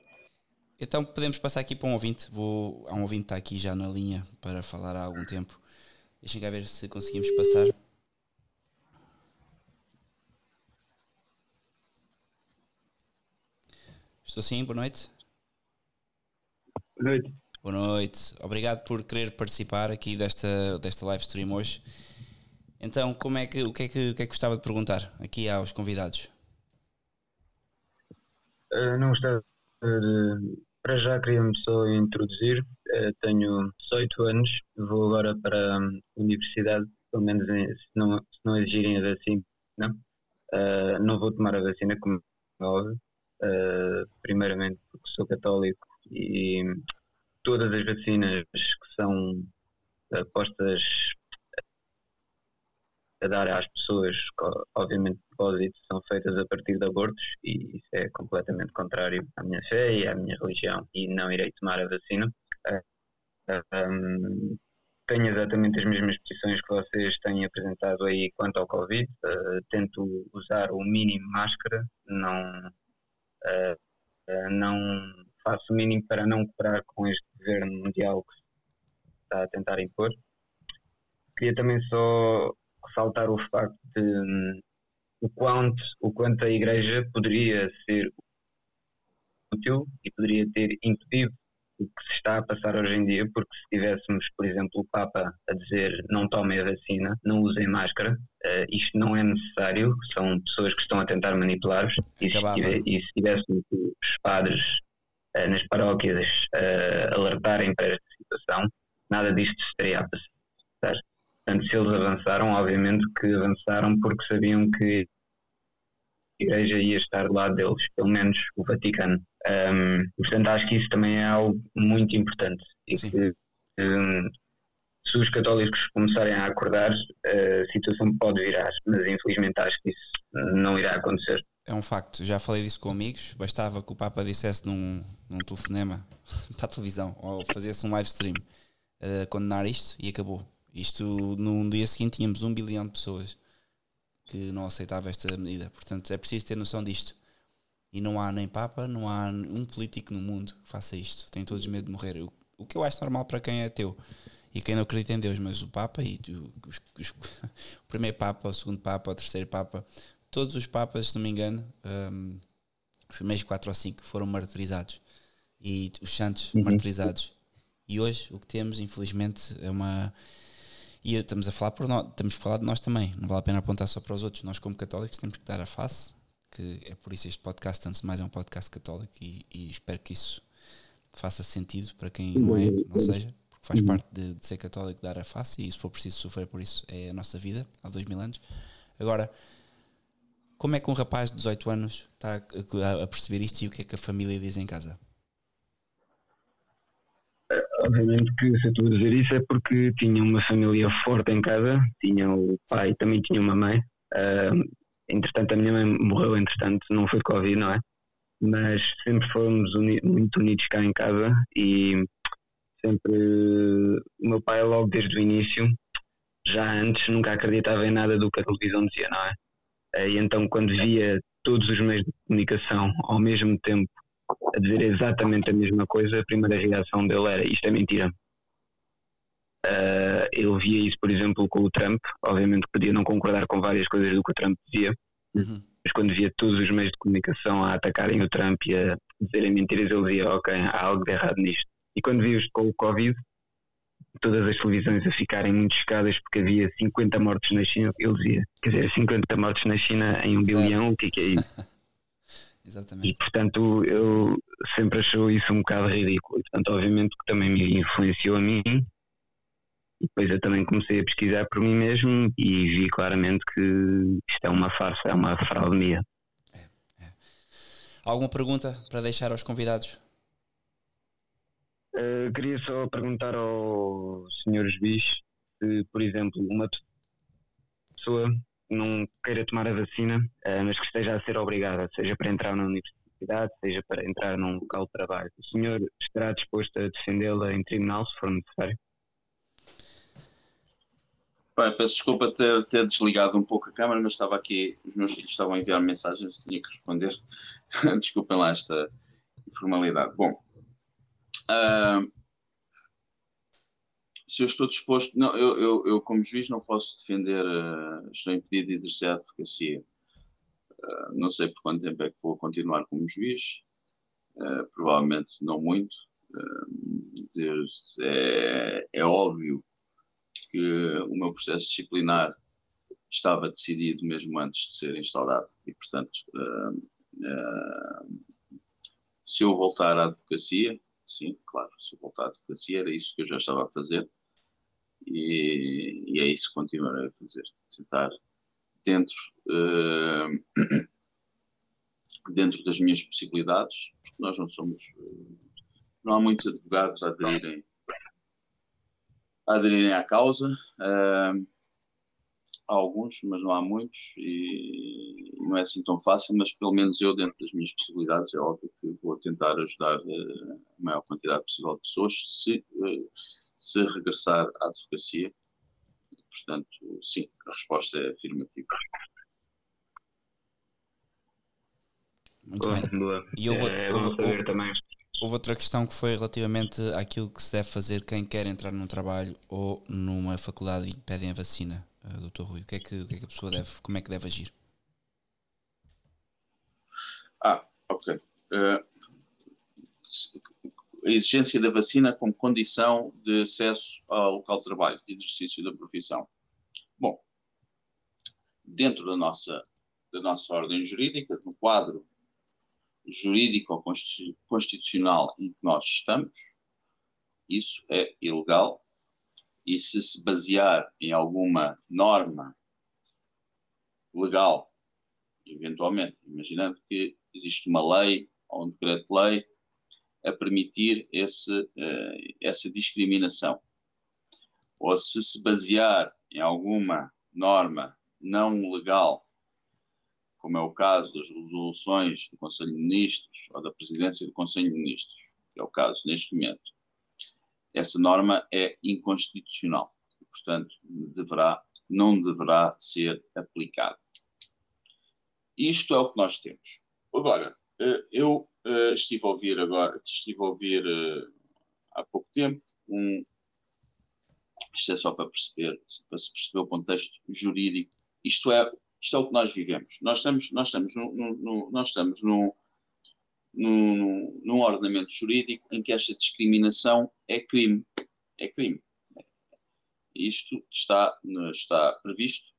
Então podemos passar aqui para um ouvinte. Vou, há um ouvinte que está aqui já na linha para falar há algum tempo. Deixem cá ver se conseguimos passar. Estou sim, boa noite. Boa noite. Boa noite. Obrigado por querer participar aqui desta, desta live stream hoje. Então, como é que, o, que é que, o que é que gostava de perguntar aqui aos convidados? Uh, não gostava de para já queria-me só introduzir. Uh, tenho 18 anos, vou agora para a universidade, pelo menos se, não, se não exigirem a vacina. Não, uh, não vou tomar a vacina, como é óbvio. Uh, primeiramente porque sou católico e todas as vacinas que são postas a dar às pessoas, obviamente, depósitos são feitas a partir de abortos e isso é completamente contrário à minha fé e à minha religião e não irei tomar a vacina. Um, tenho exatamente as mesmas posições que vocês têm apresentado aí quanto ao Covid. Uh, tento usar o mínimo máscara, não, uh, uh, não faço o mínimo para não cooperar com este governo mundial que está a tentar impor. Queria também só ressaltar o facto de um, o, quanto, o quanto a Igreja poderia ser útil e poderia ter impedido o que se está a passar hoje em dia, porque se tivéssemos, por exemplo, o Papa a dizer não tomem a vacina, não usem máscara, uh, isto não é necessário, são pessoas que estão a tentar manipular-vos, e, e, se tivéssemos os padres uh, nas paróquias uh, alertarem para esta situação, nada disto se teria a passar. Portanto, se eles avançaram, obviamente que avançaram porque sabiam que a Igreja ia estar do lado deles, pelo menos o Vaticano. Um, portanto, acho que isso também é algo muito importante e Sim. que um, se os católicos começarem a acordar, a situação pode virar, mas infelizmente acho que isso não irá acontecer. é um facto. Já falei disso com amigos. Bastava que o Papa dissesse num, num telefonema para a televisão ou fazesse um live stream uh, condenar isto e acabou. Isto no dia seguinte tínhamos um bilhão de pessoas que não aceitava esta medida. Portanto, é preciso ter noção disto. E não há nem Papa, não há um político no mundo que faça isto. Têm todos medo de morrer. O, o que eu acho normal para quem é ateu e quem não acredita em Deus, mas o Papa e o, os, os, o primeiro Papa, o segundo Papa, o terceiro Papa, todos os Papas, se não me engano, um, os primeiros quatro ou cinco foram martirizados e os santos uhum. martirizados. E hoje o que temos, infelizmente, é uma. E estamos a falar por nós, estamos a falar de nós também, não vale a pena apontar só para os outros. Nós, como católicos, temos que dar a face, que é por isso este podcast, antes de mais, é um podcast católico e, e espero que isso faça sentido para quem não é, não seja faz uhum. parte de, de, ser católico dar a face e se for preciso sofrer por isso é a nossa vida há dois mil anos. Agora, como é que um rapaz de 18 anos está a, a perceber isto e o que é que a família diz em casa? Obviamente que se eu estou a dizer isso é porque tinha uma família forte em casa, tinha o pai, também tinha uma mãe. Uh, entretanto, a minha mãe morreu, entretanto, não foi Covid, não é? Mas sempre fomos uni muito unidos cá em casa e sempre o meu pai logo desde o início, já antes nunca acreditava em nada do que a televisão dizia, não é? Eh, e então quando via todos os meios de comunicação ao mesmo tempo a dizer exatamente a mesma coisa, a primeira reação dele era isto é mentira. Uh, ele via isso, por exemplo, com o Trump, obviamente que podia não concordar com várias coisas do que o Trump dizia, uhum. mas quando via todos os meios de comunicação a atacarem o Trump e a dizerem mentiras, ele dizia, ok, há algo de errado nisto. E quando vi com o Covid, todas as televisões a ficarem muito chocadas porque havia 50 mortes na China, ele dizia, quer dizer, 50 mortes na China em um Exato. bilhão, o que é, que é isso? Exatamente. E portanto eu sempre achou isso um bocado ridículo. E, portanto, obviamente que também me influenciou a mim. E depois eu também comecei a pesquisar por mim mesmo e vi claramente que isto é uma farsa, é uma fraude minha. É, é. Alguma pergunta para deixar aos convidados? Uh, queria só perguntar ao Sr. Juiz se, por exemplo, uma pessoa não queira tomar a vacina, uh, mas que esteja a ser obrigada, seja para entrar na universidade, seja para entrar num local de trabalho. O senhor estará disposto a defendê-la em tribunal, se for necessário? Bem, peço desculpa ter, ter desligado um pouco a câmera, mas estava aqui, os meus filhos estavam a enviar mensagens, tinha que responder. Desculpem lá esta informalidade. Bom, Uh, se eu estou disposto, não, eu, eu, eu, como juiz não posso defender, uh, estou impedido de exercer a advocacia. Uh, não sei por quanto tempo é que vou continuar como juiz, uh, provavelmente não muito. É, é, óbvio que o meu processo disciplinar estava decidido mesmo antes de ser instaurado e, portanto, se eu voltar à advocacia, sim, claro, se eu voltar à advocacia era isso que eu já estava a fazer e, e é isso que continuarei a fazer, tentar dentro, uh, dentro das minhas possibilidades, porque nós não somos, uh, não há muitos advogados a aderirem, a aderirem à causa, uh, há alguns, mas não há muitos e não é assim tão fácil, mas pelo menos eu, dentro das minhas possibilidades, é óbvio que vou tentar ajudar eh, a maior quantidade possível de pessoas se, eh, se regressar à advocacia. Portanto, sim, a resposta é afirmativa. Muito bem. Boa. E eu vou, é, eu vou, eu, também. Houve outra questão que foi relativamente àquilo que se deve fazer quem quer entrar num trabalho ou numa faculdade e pedem a vacina. Uh, doutor Rui, o que, é que, o que é que a pessoa deve, como é que deve agir? Ah, ok. Uh, a exigência da vacina como condição de acesso ao local de trabalho, de exercício da profissão. Bom, dentro da nossa, da nossa ordem jurídica, no quadro jurídico constitucional em que nós estamos, isso é ilegal e se se basear em alguma norma legal, eventualmente, imaginando que existe uma lei ou um decreto-lei a permitir esse, uh, essa discriminação, ou se se basear em alguma norma não legal como é o caso das resoluções do Conselho de Ministros ou da presidência do Conselho de Ministros, que é o caso neste momento, essa norma é inconstitucional e, portanto, deverá, não deverá ser aplicada. Isto é o que nós temos. Agora, eh, eu eh, estive a ouvir agora, estive a ouvir eh, há pouco tempo um, isto é só para perceber, para se perceber o contexto jurídico. Isto é, isto é o que nós vivemos. Nós estamos, nós estamos, no, no, no nós estamos num, num, num ordenamento jurídico em que esta discriminação é crime. É crime. Isto está, está previsto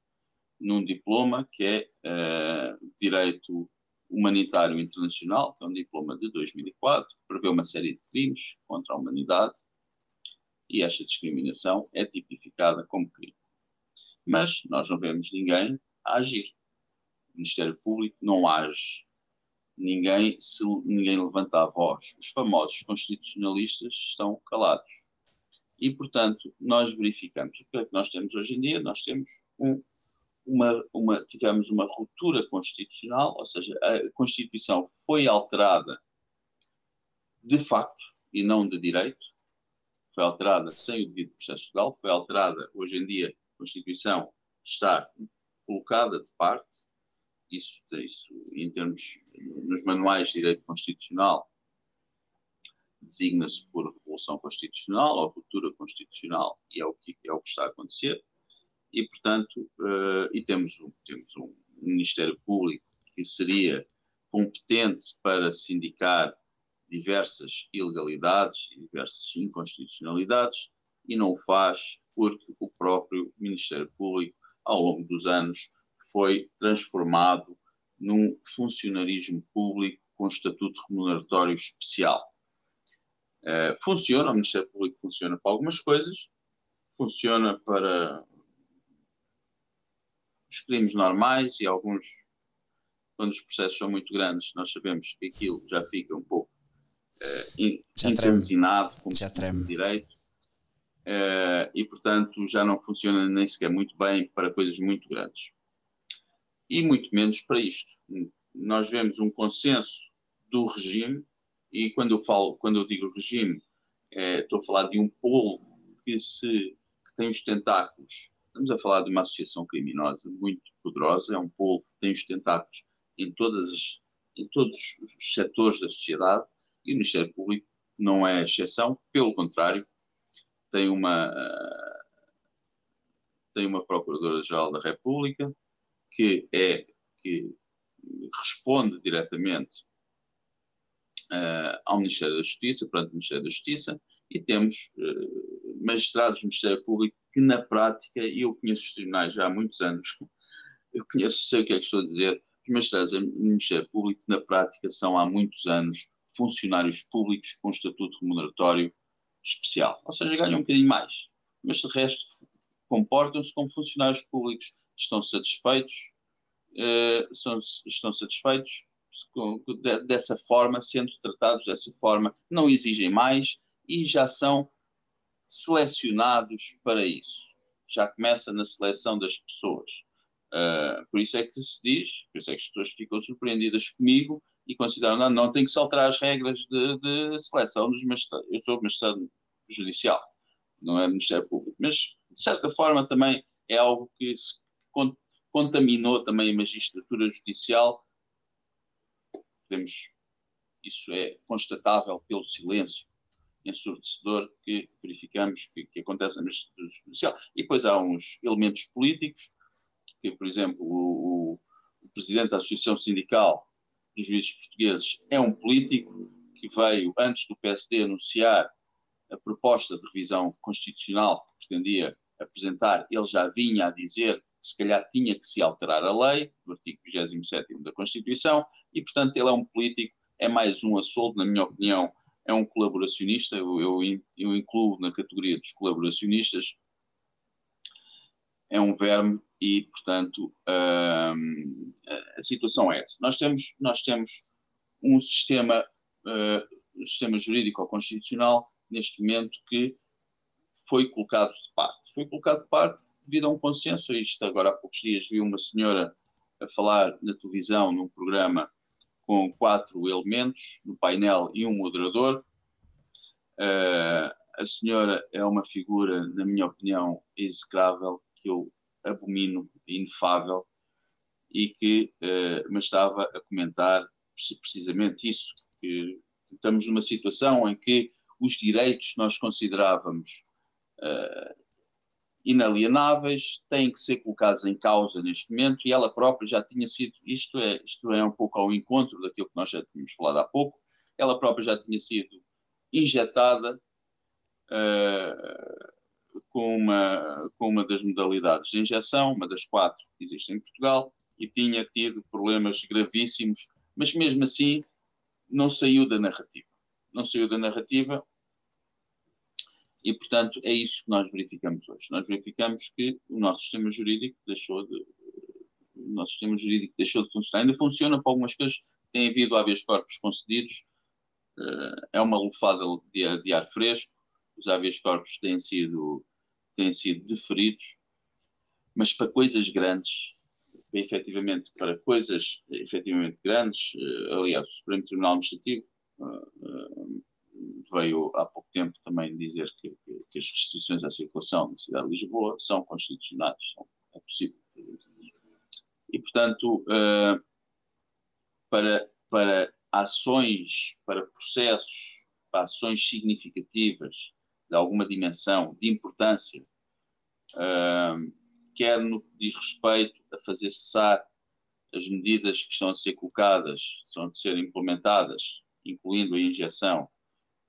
num diploma que é uh, Direito Humanitário Internacional, que é um diploma de 2004, que prevê uma série de crimes contra a humanidade e esta discriminação é tipificada como crime. Mas nós não vemos ninguém a agir. O Ministério Público não age. Ninguém, se, ninguém levanta a voz. Os famosos constitucionalistas estão calados. E, portanto, nós verificamos o que é que nós temos hoje em dia. Nós temos um, uma, uma, tivemos uma ruptura constitucional, ou seja, a Constituição foi alterada de facto e não de direito, foi alterada sem o devido processo legal, foi alterada, hoje em dia, a Constituição está colocada de parte, isso, isso em termos, nos manuais de direito constitucional, designa-se por Revolução Constitucional ou Ruptura Constitucional, e é o que, é o que está a acontecer, e, portanto, uh, e temos um, temos um Ministério Público que seria competente para sindicar diversas ilegalidades e diversas inconstitucionalidades e não o faz porque o próprio Ministério Público, ao longo dos anos, foi transformado num funcionarismo público com estatuto remuneratório especial. Uh, funciona, o Ministério Público funciona para algumas coisas, funciona para os crimes normais e alguns, quando os processos são muito grandes, nós sabemos que aquilo já fica um pouco uh, encanzinado como já treme. direito. Uh, e portanto já não funciona nem sequer muito bem para coisas muito grandes. E muito menos para isto. Nós vemos um consenso do regime e quando eu falo quando eu digo regime é, estou a falar de um povo que se que tem os tentáculos estamos a falar de uma associação criminosa muito poderosa é um povo que tem os tentáculos em todas as, em todos os setores da sociedade e o Ministério Público não é exceção, pelo contrário, tem uma, tem uma Procuradora-Geral da República que é que responde diretamente uh, ao Ministério da Justiça, perante o Ministério da Justiça, e temos uh, magistrados do Ministério Público que, na prática, e eu conheço os tribunais já há muitos anos, eu conheço, sei o que é que estou a dizer, os magistrados do Ministério Público, na prática, são há muitos anos funcionários públicos com estatuto remuneratório especial. Ou seja, ganham um bocadinho mais. Mas de resto comportam-se como funcionários públicos, estão satisfeitos, uh, são, estão satisfeitos com, de, dessa forma, sendo tratados dessa forma, não exigem mais e já são selecionados para isso. Já começa na seleção das pessoas. Uh, por isso é que se diz, por isso é que as pessoas ficam surpreendidas comigo e consideram, não, não tem que se alterar as regras de, de seleção dos magistrados. Eu sou magistrado judicial, não é Ministério Público, mas de certa forma também é algo que se contaminou também a magistratura judicial. Podemos, isso é constatável pelo silêncio ensurdecedor que verificamos que, que acontece na magistratura judicial. E depois há uns elementos políticos, que, por exemplo, o, o presidente da Associação Sindical dos juízes portugueses é um político que veio, antes do PSD anunciar a proposta de revisão constitucional que pretendia apresentar, ele já vinha a dizer que se calhar tinha que se alterar a lei, do artigo 27 da Constituição, e portanto ele é um político, é mais um assolto, na minha opinião, é um colaboracionista, eu, eu, incluo na categoria dos colaboracionistas, é um verme e, portanto, a situação é essa. Nós temos, nós temos um sistema, uh, sistema jurídico constitucional, neste momento, que foi colocado de parte. Foi colocado de parte devido a um consenso. Isto agora há poucos dias vi uma senhora a falar na televisão num programa com quatro elementos no painel e um moderador. Uh, a senhora é uma figura, na minha opinião, execrável, que eu abomino, inefável, e que uh, me estava a comentar precisamente isso, que estamos numa situação em que os direitos nós considerávamos uh, inalienáveis, têm que ser colocados em causa neste momento, e ela própria já tinha sido, isto é, isto é um pouco ao encontro daquilo que nós já tínhamos falado há pouco, ela própria já tinha sido injetada uh, com, uma, com uma das modalidades de injeção, uma das quatro que existem em Portugal, e tinha tido problemas gravíssimos, mas mesmo assim não saiu da narrativa. Não saiu da narrativa e, portanto, é isso que nós verificamos hoje. Nós verificamos que o nosso sistema jurídico deixou de, o nosso sistema jurídico deixou de funcionar. Ainda funciona para algumas coisas. Tem havido habeas corpus concedidos. Eh, é uma lufada de, ar fresco. Os habeas corpus têm sido, têm sido deferidos. Mas para coisas grandes, efetivamente, para coisas efetivamente grandes, eh, aliás, o Supremo Tribunal Administrativo eh, veio há pouco tempo também dizer que, que, que, as restrições à circulação na cidade de Lisboa são constitucionais, são, é possível. E, portanto, uh, para, para ações, para processos, para ações significativas de alguma dimensão, de importância, uh, quer no que diz respeito a fazer cessar as medidas que estão a ser colocadas, estão a ser implementadas, incluindo a injeção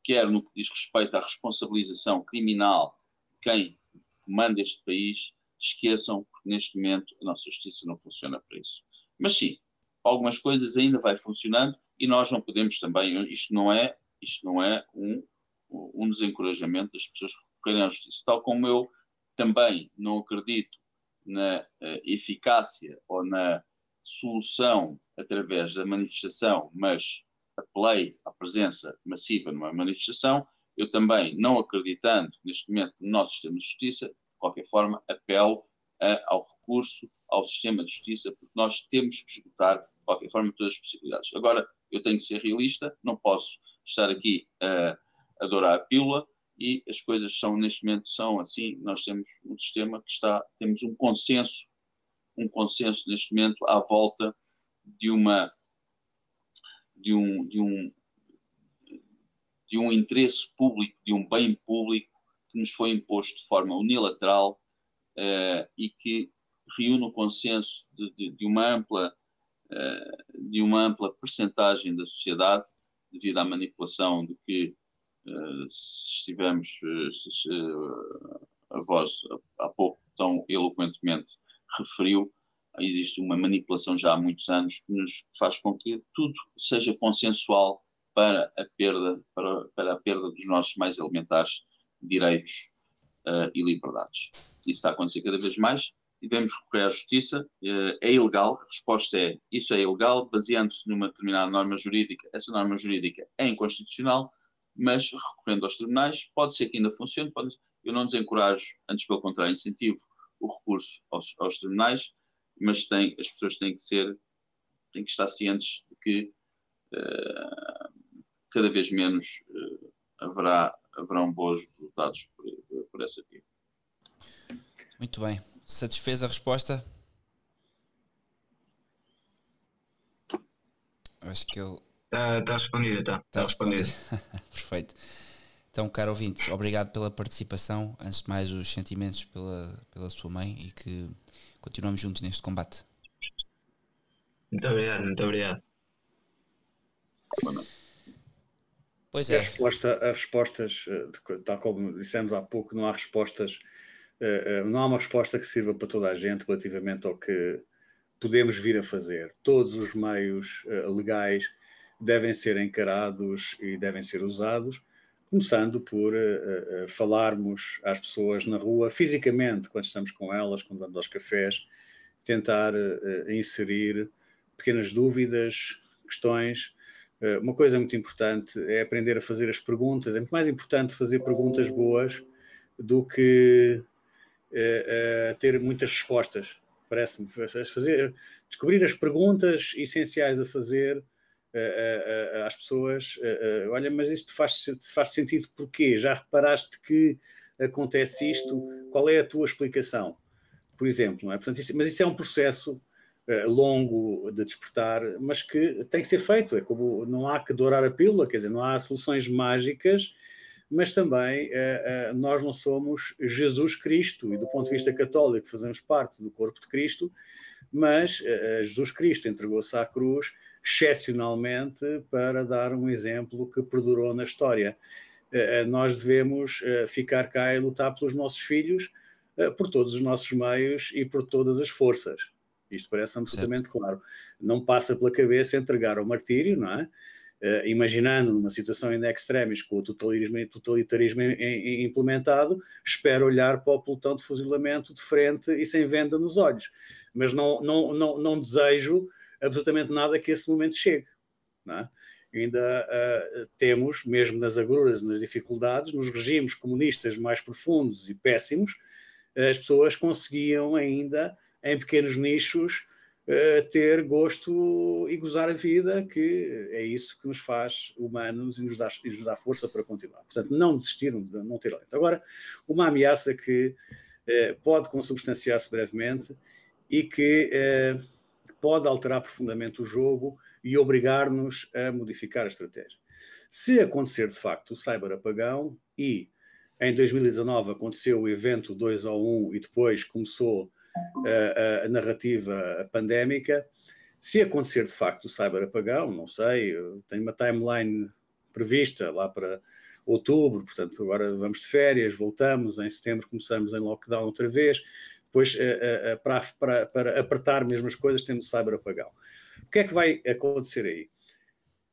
quer no que diz respeito à responsabilização criminal de quem comanda este país, esqueçam, porque neste momento a nossa justiça não funciona para isso. Mas sim, algumas coisas ainda vai funcionando e nós não podemos também, isto não é, isto não é um, um desencorajamento das pessoas recorrerem à justiça, tal como eu também não acredito na uh, eficácia ou na solução através da manifestação, mas apelei à presença massiva numa manifestação, eu também, não acreditando neste momento no nosso sistema de justiça, de qualquer forma, apelo a, ao recurso ao sistema de justiça, porque nós temos que esgotar, de qualquer forma, todas as possibilidades. Agora, eu tenho que ser realista, não posso estar aqui a adorar a pílula e as coisas são, neste momento, são assim, nós temos um sistema que está, temos um consenso, um consenso neste momento à volta de uma de um, de um, de um interesse público, de um bem público que nos foi imposto de forma unilateral uh, e que reúne o consenso de, de, de uma ampla uh, de uma ampla percentagem da sociedade devido à manipulação de que uh, estivemos se, se, a voz há pouco tão eloquentemente referiu existe uma manipulação já há muitos anos que nos faz com que tudo seja consensual para a perda, para, para a perda dos nossos mais elementares direitos uh, e liberdades. Isso está a acontecer cada vez mais e devemos recorrer à justiça. Uh, é ilegal? A resposta é isso é ilegal, baseando-se numa determinada norma jurídica. Essa norma jurídica é inconstitucional, mas recorrendo aos tribunais, pode ser que ainda funcione. Pode... Eu não desencorajo, antes pelo contrário, incentivo o recurso aos, aos tribunais, mas tem, as pessoas têm que ser, têm que estar cientes de que uh, cada vez menos uh, haverá, haverão bons resultados por, por essa via. Muito bem. Satisfez a resposta? Acho que ele. Está tá respondido, está. Está tá respondido. Perfeito. Então, caro ouvinte, obrigado pela participação. Antes de mais, os sentimentos pela, pela sua mãe e que continuamos juntos neste combate. Muito obrigado, muito obrigado. Pois é. A resposta, as respostas, eh, tal como dissemos há pouco, não há respostas, eh, eh, não há uma resposta que sirva para toda a gente relativamente ao que podemos vir a fazer. Todos os meios legais devem ser encarados e devem ser usados começando por uh, uh, falarmos às pessoas na rua, fisicamente, quando estamos com elas, quando vamos aos cafés, tentar uh, inserir pequenas dúvidas, questões. uma coisa muito importante é aprender a fazer as perguntas. É muito mais importante fazer perguntas boas do que ter muitas respostas. Parece-me fazer descobrir as perguntas essenciais a fazer às pessoas. olha, mas isto faz, faz sentido porquê? Já reparaste que acontece isto? Qual é a tua explicação? Por exemplo, não é? Portanto, isso, mas isso é um processo longo de despertar, mas que tem que ser feito. É como não há que dourar a pílula, quer dizer, não há soluções mágicas mas também nós não somos Jesus Cristo, e do ponto de vista católico fazemos parte do corpo de Cristo, mas Jesus Cristo entregou-se à cruz excepcionalmente para dar um exemplo que perdurou na história. nós devemos ficar cá e lutar pelos nossos filhos, por todos os nossos meios e por todas as forças. Isto parece absolutamente certo. claro. Não passa pela cabeça entregar ao martírio, não é? uh, imaginando numa situação in extremis com o totalitarismo, totalitarismo em, em, implementado, espero olhar para o pelotão de fuzilamento de frente e sem venda nos olhos. Mas não, não, não, não desejo absolutamente nada que esse momento chegue. É? Ainda uh, temos, mesmo nas agruras, nas dificuldades, nos regimes comunistas mais profundos e péssimos, as pessoas conseguiam ainda, em pequenos nichos, ter gosto e gozar a vida, que é isso que nos faz humanos e nos dá, e nos dá força para continuar. Portanto, não desistir, não ter alento. Agora, uma ameaça que eh, pode consubstanciar-se brevemente e que eh, pode alterar profundamente o jogo e obrigar-nos a modificar a estratégia. Se acontecer de facto o cyber apagão e em 2019 aconteceu o evento 2 ao 1 e depois começou a, a, narrativa pandémica. Se acontecer de facto o cyber apagão, não sei, tenho uma timeline prevista lá para outubro, portanto agora vamos de férias, voltamos, em setembro começamos em lockdown outra vez, depois para, para, para apertar mesmo as coisas temos o cyber apagão. O que é que vai acontecer aí?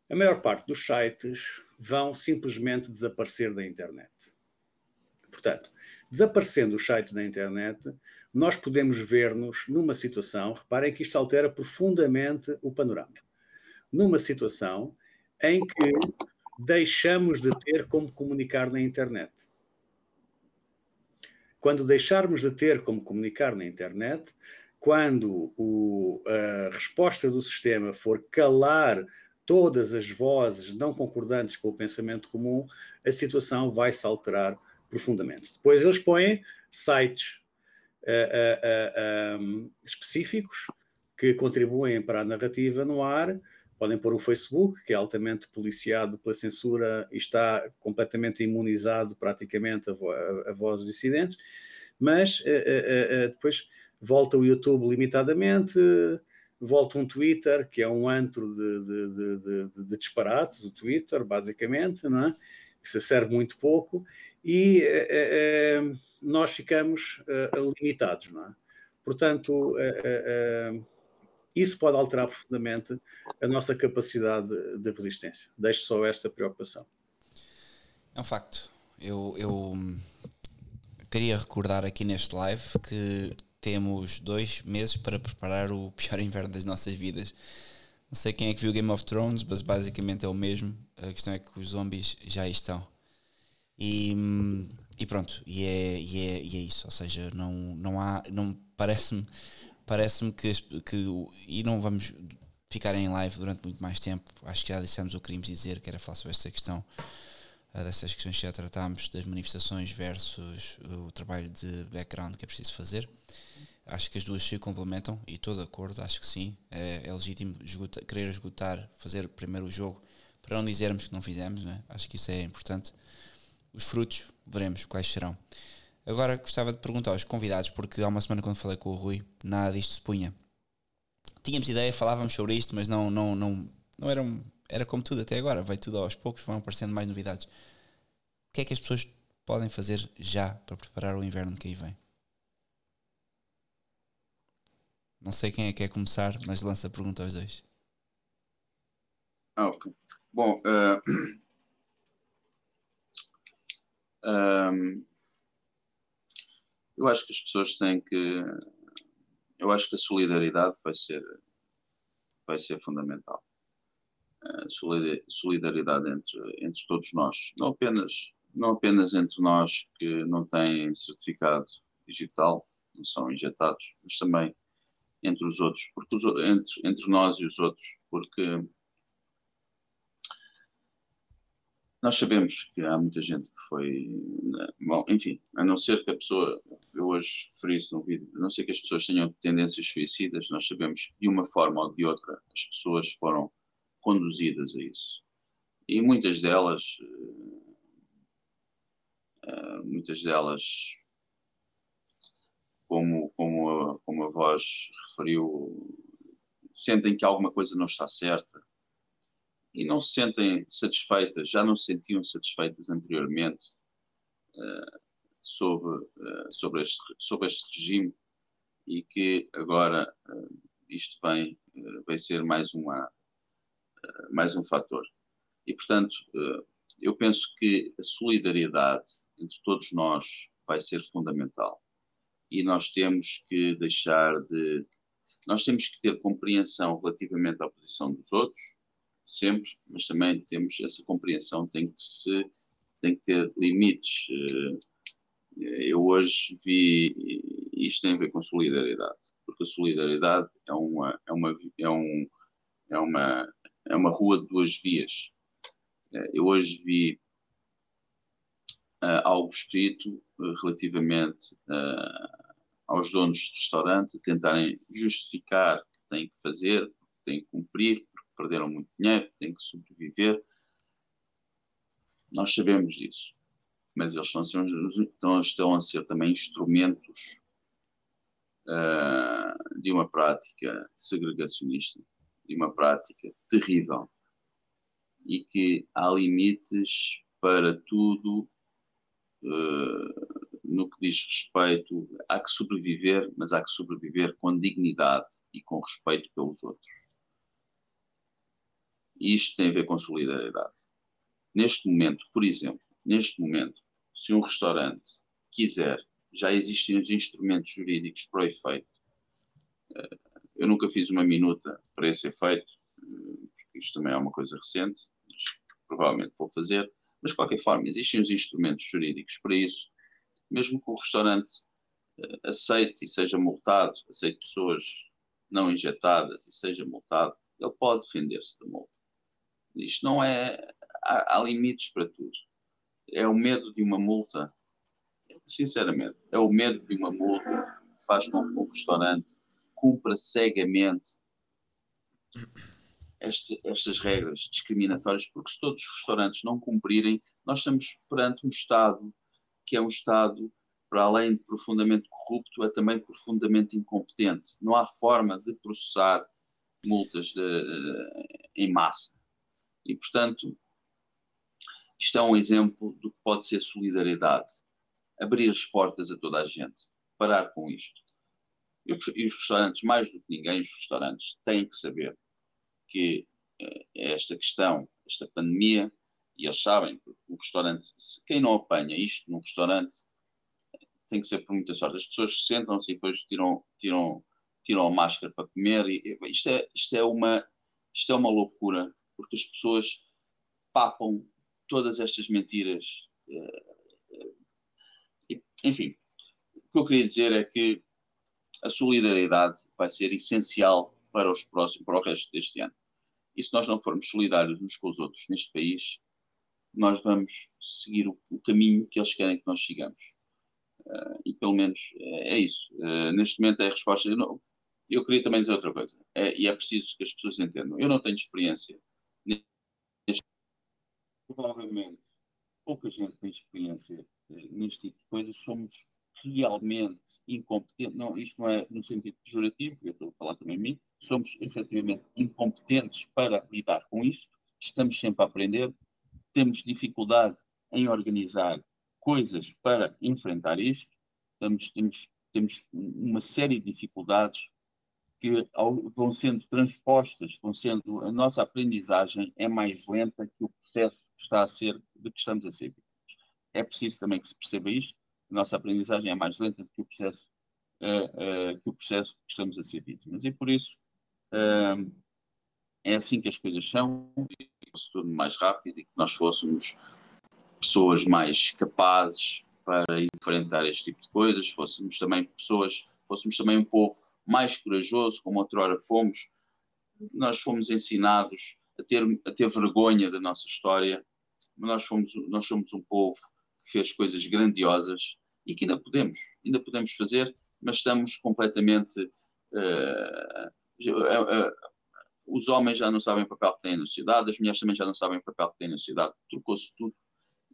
A maior parte dos sites vão simplesmente desaparecer da internet. Portanto, desaparecendo os sites da internet, nós podemos ver-nos numa situação, reparem que isto altera profundamente o panorama, numa situação em que deixamos de ter como comunicar na internet. Quando deixarmos de ter como comunicar na internet, quando o, a resposta do sistema for calar todas as vozes não concordantes com o pensamento comum, a situação vai se alterar profundamente. Depois eles põem sites uh, uh, um, específicos que contribuem para a narrativa no ar. Podem pôr o Facebook, que é altamente policiado pela censura e está completamente imunizado praticamente a, vo a, a vozes dissidentes, mas depois volta o YouTube limitadamente, volta um Twitter, que é um antro de, de, de, de, de disparates, o Twitter, basicamente, não é? que se serve muito pouco, e nós ficamos limitados, não é? Portanto, isso pode alterar profundamente a nossa capacidade de resistência. Deixo só esta preocupação. É um facto. Eu, eu queria recordar aqui neste live que temos dois meses para preparar o pior inverno das nossas vidas. Não sei quem é que viu Game of Thrones, mas basicamente é o mesmo. A questão é que os zombies já estão. E, e pronto, e é, e, é, e é isso. Ou seja, não, não há. Não, parece-me parece que, que. E não vamos ficar em live durante muito mais tempo. Acho que já dissemos o que queríamos dizer, que era falar sobre esta questão eh, dessas questões que já tratámos, das manifestações versus o trabalho de background que é preciso fazer. Acho que as duas se complementam e estou de acordo, acho que sim. É, é legítimo esgotar, querer esgotar, fazer primeiro o jogo para não dizermos que não fizemos, né? acho que isso é importante. Os frutos, veremos quais serão. Agora gostava de perguntar aos convidados, porque há uma semana quando falei com o Rui, nada disto se punha. Tínhamos ideia, falávamos sobre isto, mas não, não, não, não era, um, era como tudo até agora, vai tudo aos poucos, vão aparecendo mais novidades. O que é que as pessoas podem fazer já para preparar o inverno que aí vem? Não sei quem é que quer começar, mas lança a pergunta aos dois. Ah, ok. Bom, uh, eu acho que as pessoas têm que. Eu acho que a solidariedade vai ser, vai ser fundamental. A solidariedade entre, entre todos nós, não apenas, não apenas entre nós que não têm certificado digital, não são injetados, mas também entre os outros, porque os, entre, entre nós e os outros, porque nós sabemos que há muita gente que foi, né, bom, enfim, a não ser que a pessoa, eu hoje referi isso no vídeo, a não ser que as pessoas tenham tendências suicidas, nós sabemos de uma forma ou de outra as pessoas foram conduzidas a isso. E muitas delas, uh, muitas delas, como, como, a, como a voz referiu, sentem que alguma coisa não está certa e não se sentem satisfeitas, já não se sentiam satisfeitas anteriormente uh, sobre, uh, sobre, este, sobre este regime e que agora uh, isto vem, vai ser mais, uma, mais um fator. E, portanto, eu penso que a solidariedade entre todos nós vai ser fundamental. E nós temos que deixar de. Nós temos que ter compreensão relativamente à posição dos outros, sempre, mas também temos essa compreensão, tem que, se, tem que ter limites. Eh, eu hoje vi, isto tem a ver com solidariedade, porque a solidariedade é uma, é uma, é um, é uma, é uma rua de duas vias. Eh, eu hoje vi uh, algo escrito relativamente uh, aos donos de restaurante tentarem justificar que têm que fazer, que têm que cumprir, perderam muito dinheiro, têm que sobreviver. Nós sabemos disso, mas eles estão a ser, estão, a ser também instrumentos uh, de uma prática segregacionista, de uma prática terrível e que há limites para tudo uh, no que diz respeito. Há que sobreviver, mas há que sobreviver com dignidade e com respeito pelos outros. E isto tem a ver com solidariedade. Neste momento, por exemplo, neste momento, se um restaurante quiser, já existem os instrumentos jurídicos para o efeito. Eh, eu nunca fiz uma minuta para esse efeito, eh, porque isto também é uma coisa recente, provavelmente vou fazer, mas de qualquer forma, existem os instrumentos jurídicos para isso, mesmo que o restaurante eh, aceite e seja multado, aceite pessoas não injetadas e seja multado, ele pode defender-se da multa. Isto não é. Há, há limites para tudo. É o medo de uma multa. Sinceramente, é o medo de uma multa que faz com que um restaurante cumpra cegamente este, estas regras discriminatórias, porque se todos os restaurantes não cumprirem, nós estamos perante um Estado que é um Estado, para além de profundamente corrupto, é também profundamente incompetente. Não há forma de processar multas de, de, em massa. E, portanto, isto é um exemplo do que pode ser solidariedade. Abrir as portas a toda a gente. Parar com isto. E os restaurantes, mais do que ninguém, os restaurantes têm que saber que eh, esta questão, esta pandemia, e eles sabem, o restaurante, quem não apanha isto num restaurante, tem que ser por muita sorte. As pessoas sentam-se e depois tiram, tiram, tiram a máscara para comer. E, isto, é, isto, é uma, isto é uma loucura porque as pessoas papam todas estas mentiras. Eh, eh, enfim, o que eu queria dizer é que a solidariedade vai ser essencial para os próximos, para o resto deste ano. E se nós não formos solidários uns com os outros neste país, nós vamos seguir o, caminho que eles querem que nós sigamos. Uh, e pelo menos é, é isso. Uh, neste momento é a resposta. Eu, não, eu queria também dizer outra coisa, é, e é preciso que as pessoas entendam. Eu não tenho experiência provavelmente pouca gente tem experiência eh, neste tipo de coisas, somos realmente incompetentes, não, isto não é no sentido pejorativo, eu estou a falar também a mim, somos efetivamente incompetentes para lidar com isto, estamos sempre a aprender, temos dificuldade em organizar coisas para enfrentar isto, temos, temos, temos uma série de dificuldades que vão sendo transpostas, vão sendo, a nossa aprendizagem é mais lenta que o processo está a ser, de que estamos a ser vítimas. É preciso também que se perceba isto, a nossa aprendizagem é mais lenta do que o processo, uh, uh, que, o processo que estamos a ser vítimas. E por isso uh, é assim que as coisas são, e se torne mais rápido e que nós fôssemos pessoas mais capazes para enfrentar este tipo de coisas, fôssemos também pessoas, fôssemos também um povo mais corajoso, como outrora fomos. Nós fomos ensinados a ter, a ter vergonha da nossa história. Nós, fomos, nós somos um povo que fez coisas grandiosas e que ainda podemos, ainda podemos fazer, mas estamos completamente. Uh, uh, uh, os homens já não sabem o papel que têm na sociedade, as mulheres também já não sabem o papel que têm na sociedade, trocou-se tudo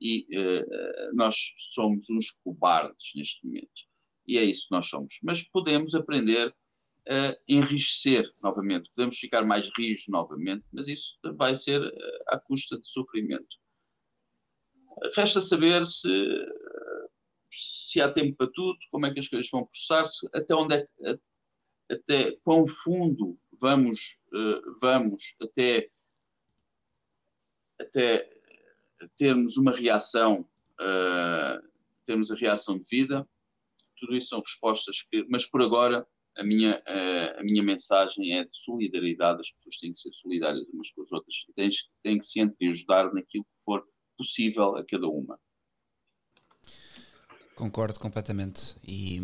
e nós somos uns cobardes neste momento. E é isso que nós somos. Mas podemos aprender a enriquecer novamente, podemos ficar mais rijos novamente, mas isso vai ser à custa de sofrimento. Resta saber se se há tempo para tudo, como é que as coisas vão processar-se, até onde é que, até quão fundo vamos, uh, vamos até, até termos uma reação, uh, termos a reação de vida. Tudo isso são respostas que, mas por agora a minha, a minha mensagem é de solidariedade, as pessoas têm que ser solidárias umas com as outras, têm, têm que se entreajudar naquilo que for possível a cada uma. Concordo completamente. E,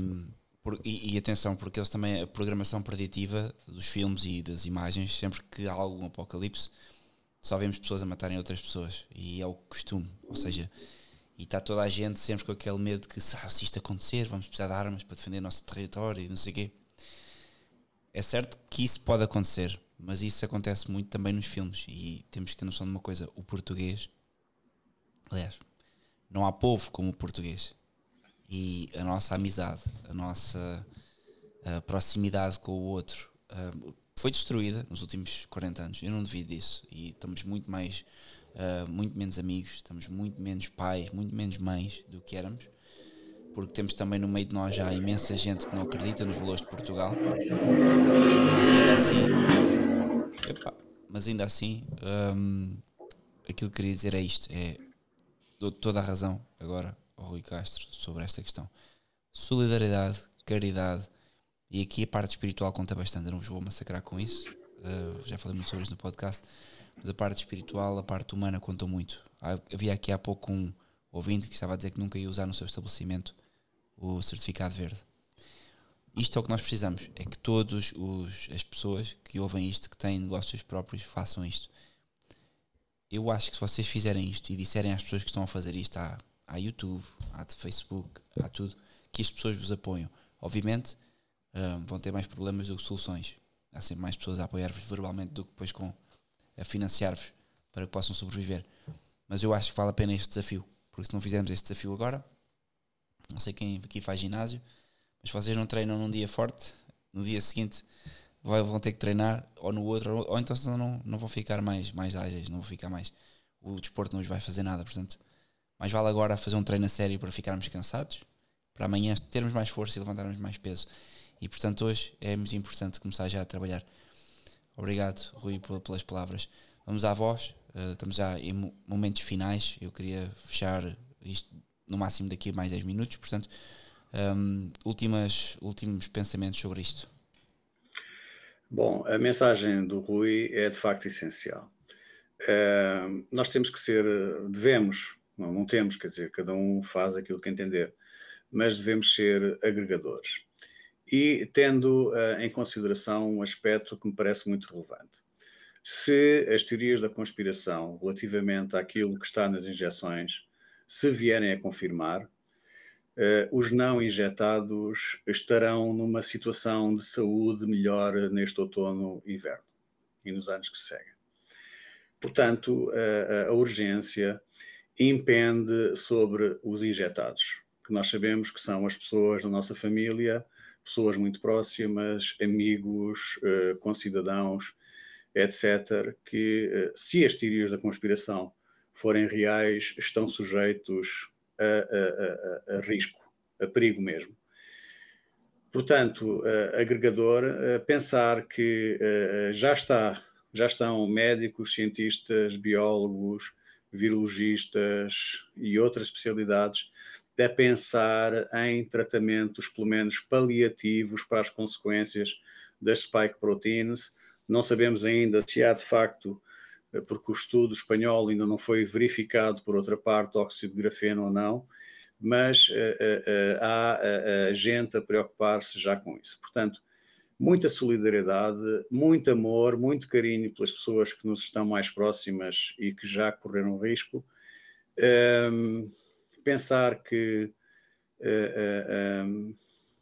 por, e, e, atenção, porque eles também, a programação preditiva dos filmes e das imagens, sempre que há algum apocalipse, só vemos pessoas a matarem outras pessoas. E é o costume. Ou seja, e está toda a gente sempre com aquele medo que ah, se isto acontecer, vamos precisar de armas para defender o nosso território e não sei o quê. É certo que isso pode acontecer, mas isso acontece muito também nos filmes. E temos que ter noção de uma coisa: o português, aliás, não há povo como o português e a nossa amizade, a nossa a proximidade com o outro uh, foi destruída nos últimos 40 anos. Eu não devido disso. E estamos muito mais, uh, muito menos amigos, estamos muito menos pais, muito menos mães do que éramos. Porque temos também no meio de nós já imensa gente que não acredita nos valores de Portugal. Mas ainda assim, mas ainda assim, um, aquilo que queria dizer é isto: é, dou toda a razão agora ao Rui Castro sobre esta questão. Solidariedade, caridade, e aqui a parte espiritual conta bastante, eu não vos vou massacrar com isso, uh, já falei muito sobre isso no podcast, mas a parte espiritual, a parte humana conta muito. Havia aqui há pouco um ouvinte que estava a dizer que nunca ia usar no seu estabelecimento o certificado verde. Isto é o que nós precisamos, é que todas as pessoas que ouvem isto, que têm negócios próprios, façam isto. Eu acho que se vocês fizerem isto e disserem às pessoas que estão a fazer isto há há YouTube, há Facebook, há tudo, que as pessoas vos apoiam. Obviamente um, vão ter mais problemas do que soluções. Há sempre mais pessoas a apoiar-vos verbalmente do que depois com a financiar-vos para que possam sobreviver. Mas eu acho que vale a pena este desafio, porque se não fizermos este desafio agora, não sei quem aqui faz ginásio, mas vocês não treinam num dia forte, no dia seguinte vão ter que treinar, ou no outro, ou então não, não vão ficar mais, mais ágeis, não vão ficar mais. O desporto não os vai fazer nada, portanto mais vale agora fazer um treino a sério para ficarmos cansados, para amanhã termos mais força e levantarmos mais peso. E portanto hoje é muito importante começar já a trabalhar. Obrigado, Rui, pelas palavras. Vamos à voz, uh, estamos já em momentos finais. Eu queria fechar isto no máximo daqui a mais 10 minutos, portanto, um, últimas, últimos pensamentos sobre isto. Bom, a mensagem do Rui é de facto essencial. Uh, nós temos que ser, devemos não, não temos, quer dizer, cada um faz aquilo que entender, mas devemos ser agregadores. E tendo uh, em consideração um aspecto que me parece muito relevante. Se as teorias da conspiração relativamente àquilo que está nas injeções se vierem a confirmar, uh, os não injetados estarão numa situação de saúde melhor neste outono e inverno e nos anos que seguem. Portanto, a, a urgência impende sobre os injetados, que nós sabemos que são as pessoas da nossa família, pessoas muito próximas, amigos, uh, concidadãos, etc., que, uh, se as teorias da conspiração forem reais, estão sujeitos a, a, a, a risco, a perigo mesmo. Portanto, agregador, pensar que uh, já está, já estão médicos, cientistas, biólogos, virologistas e outras especialidades a pensar em tratamentos, pelo menos paliativos, para as consequências das spike proteins. Não sabemos ainda se há de facto, porque o estudo espanhol ainda não foi verificado, por outra parte, óxido de grafeno ou não, mas uh, uh, há gente a preocupar-se já com isso. Portanto, muita solidariedade, muito amor, muito carinho pelas pessoas que nos estão mais próximas e que já correram risco. Um, pensar que uh, uh, um,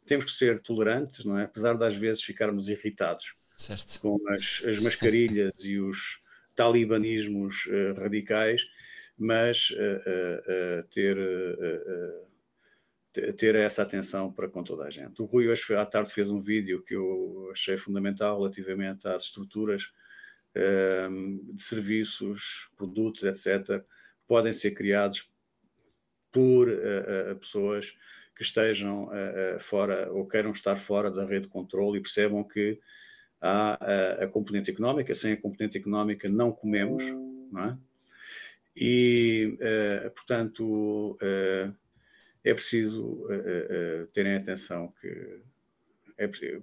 temos que ser tolerantes, não é? Apesar de às vezes ficarmos irritados certo. com as, as mascarilhas e os talibanismos uh, radicais, mas ter ter essa atenção para com toda a gente. O Rui hoje à tarde fez um vídeo que eu achei fundamental relativamente às estruturas um, de serviços, produtos, etc., podem ser criados por uh, uh, pessoas que estejam uh, fora ou queiram estar fora da rede de controle e percebam que há a componente económica, sem a componente económica não comemos, não é? E, portanto, é preciso uh, uh, terem atenção que é preciso,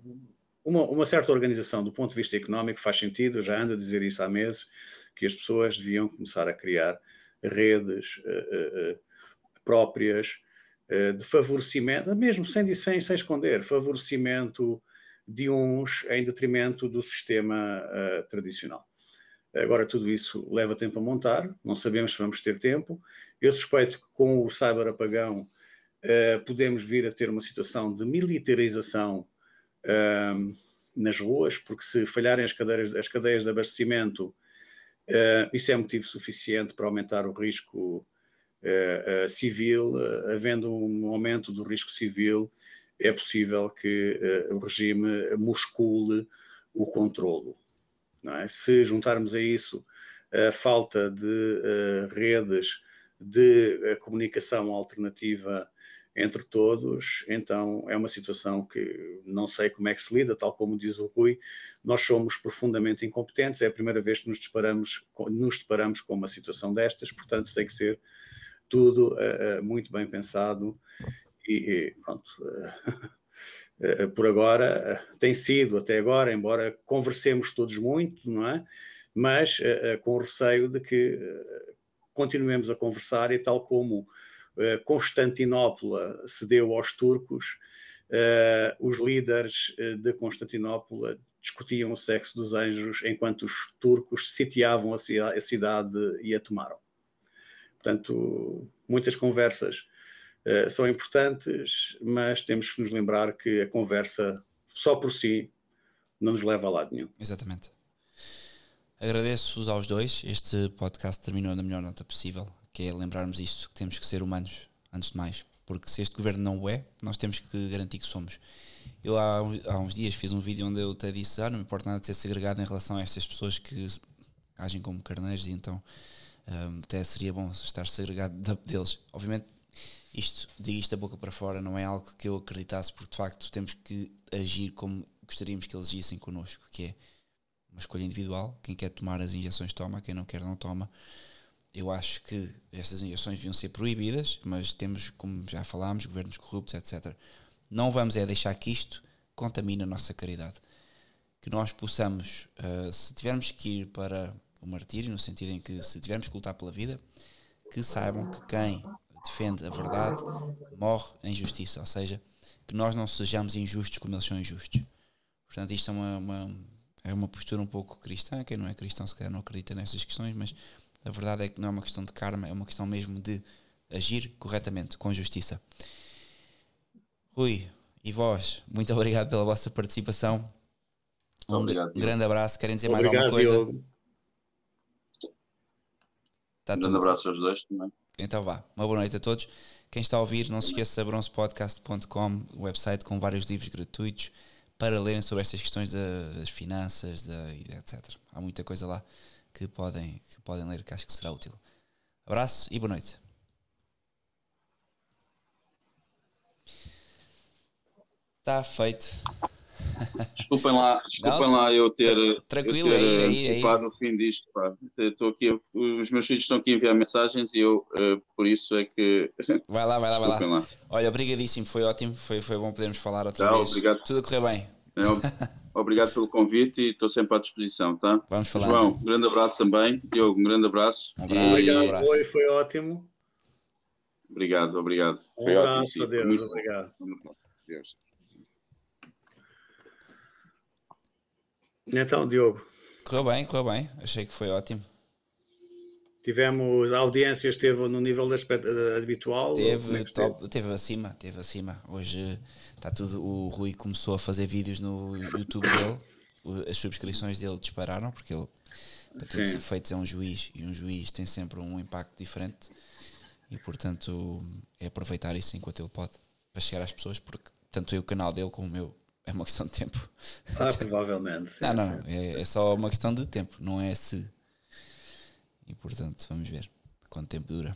uma, uma, certa organização do ponto de vista económico faz sentido, eu já ando a dizer isso há meses, que as pessoas deviam começar a criar redes uh, próprias de favorecimento, mesmo sem, sem, sem esconder, favorecimento de uns em detrimento do sistema tradicional. Agora, tudo isso leva tempo a montar, não sabemos se vamos ter tempo. Eu suspeito que com o cyber apagão uh, podemos vir a ter uma situação de militarização uh, nas ruas, porque se falharem as cadeias, as cadeias de abastecimento, uh, isso é motivo suficiente para aumentar o risco civil. havendo um aumento do risco civil, é possível que o regime muscule o controlo. É? Se juntarmos a isso a falta de redes de comunicação alternativa entre todos, então é uma situação que não sei como é que se lida, tal como diz o Rui, nós somos profundamente incompetentes, é a primeira vez que nos deparamos, nos deparamos com uma situação destas, portanto tem que ser tudo uh, muito bem pensado e, e pronto. Uh, por agora, tem sido até agora, embora conversemos todos muito, não é? Mas com receio de que continuemos a conversar e tal como eh, Constantinopla cedeu aos turcos, eh, os líderes eh, de Constantinopla discutiam o sexo dos anjos enquanto os turcos sitiavam a cidade e a tomaram. Portanto, muitas conversas são importantes, mas temos que nos lembrar que a conversa só por si não nos leva a lado nenhum. Exatamente. Agradeço-vos aos dois. Este podcast terminou na melhor nota possível que é lembrarmos isto, que temos que ser humanos, antes de mais. Porque se este governo não o é, nós temos que garantir que somos. Eu há, há uns dias fiz um vídeo onde eu até disse, ah, não me importa nada de ser segregado em relação a essas pessoas que agem como carneiros e então um, até seria bom estar segregado deles. Obviamente, isto, digo isto da boca para fora, não é algo que eu acreditasse, porque de facto temos que agir como gostaríamos que eles agissem connosco, que é uma escolha individual. Quem quer tomar as injeções toma, quem não quer não toma eu acho que essas injeções deviam ser proibidas, mas temos, como já falámos, governos corruptos, etc. Não vamos é deixar que isto contamine a nossa caridade. Que nós possamos, uh, se tivermos que ir para o martírio, no sentido em que se tivermos que lutar pela vida, que saibam que quem defende a verdade morre em justiça, ou seja, que nós não sejamos injustos como eles são injustos. Portanto, isto é uma, uma, é uma postura um pouco cristã, quem não é cristão se calhar não acredita nessas questões, mas a verdade é que não é uma questão de karma, é uma questão mesmo de agir corretamente, com justiça. Rui e vós, muito obrigado pela vossa participação. Um obrigado, grande abraço. Querem dizer obrigado, mais alguma coisa? Tá um grande abraço aos dois também. Então vá, uma boa noite a todos. Quem está a ouvir, não se esqueça bronzepodcast.com, website com vários livros gratuitos para lerem sobre estas questões das finanças, da, etc. Há muita coisa lá que podem, que podem ler, que acho que será útil. Abraço e boa noite. Está feito. Desculpem lá, desculpem não, lá eu ter, tranquilo, eu ter aí, antecipado aí, no fim disto. Estou aqui, os meus filhos estão aqui a enviar mensagens e eu, uh, por isso é que. Vai lá, vai lá, vai lá. lá. Olha, obrigadíssimo, foi ótimo, foi, foi bom podermos falar outra Tchau, vez. Obrigado. Tudo a correr bem. É, Obrigado pelo convite e estou sempre à disposição, tá? Vamos falar. João, um grande abraço também. Diogo, um grande abraço. Um abraço. Obrigado, um abraço. Foi, foi ótimo. Obrigado, obrigado. Foi um abraço, ótimo, adeus, obrigado. Adeus. Então, Diogo. Correu bem, correu bem. Achei que foi ótimo. Tivemos, a audiência esteve no nível da habitual? Teve, é top, teve acima, teve acima. Hoje está tudo. O Rui começou a fazer vídeos no YouTube dele, as subscrições dele dispararam, porque ele, para todos os efeitos, é um juiz e um juiz tem sempre um impacto diferente e, portanto, é aproveitar isso enquanto ele pode para chegar às pessoas, porque tanto eu, o canal dele, como o meu, é uma questão de tempo. Ah, provavelmente. Sim, não, não, é, é, só uma questão de tempo, não é se. E portanto, vamos ver quanto tempo dura.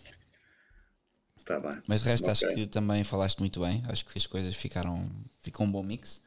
Tá bem. Mas de resto, okay. acho que também falaste muito bem. Acho que as coisas ficaram. Ficou um bom mix.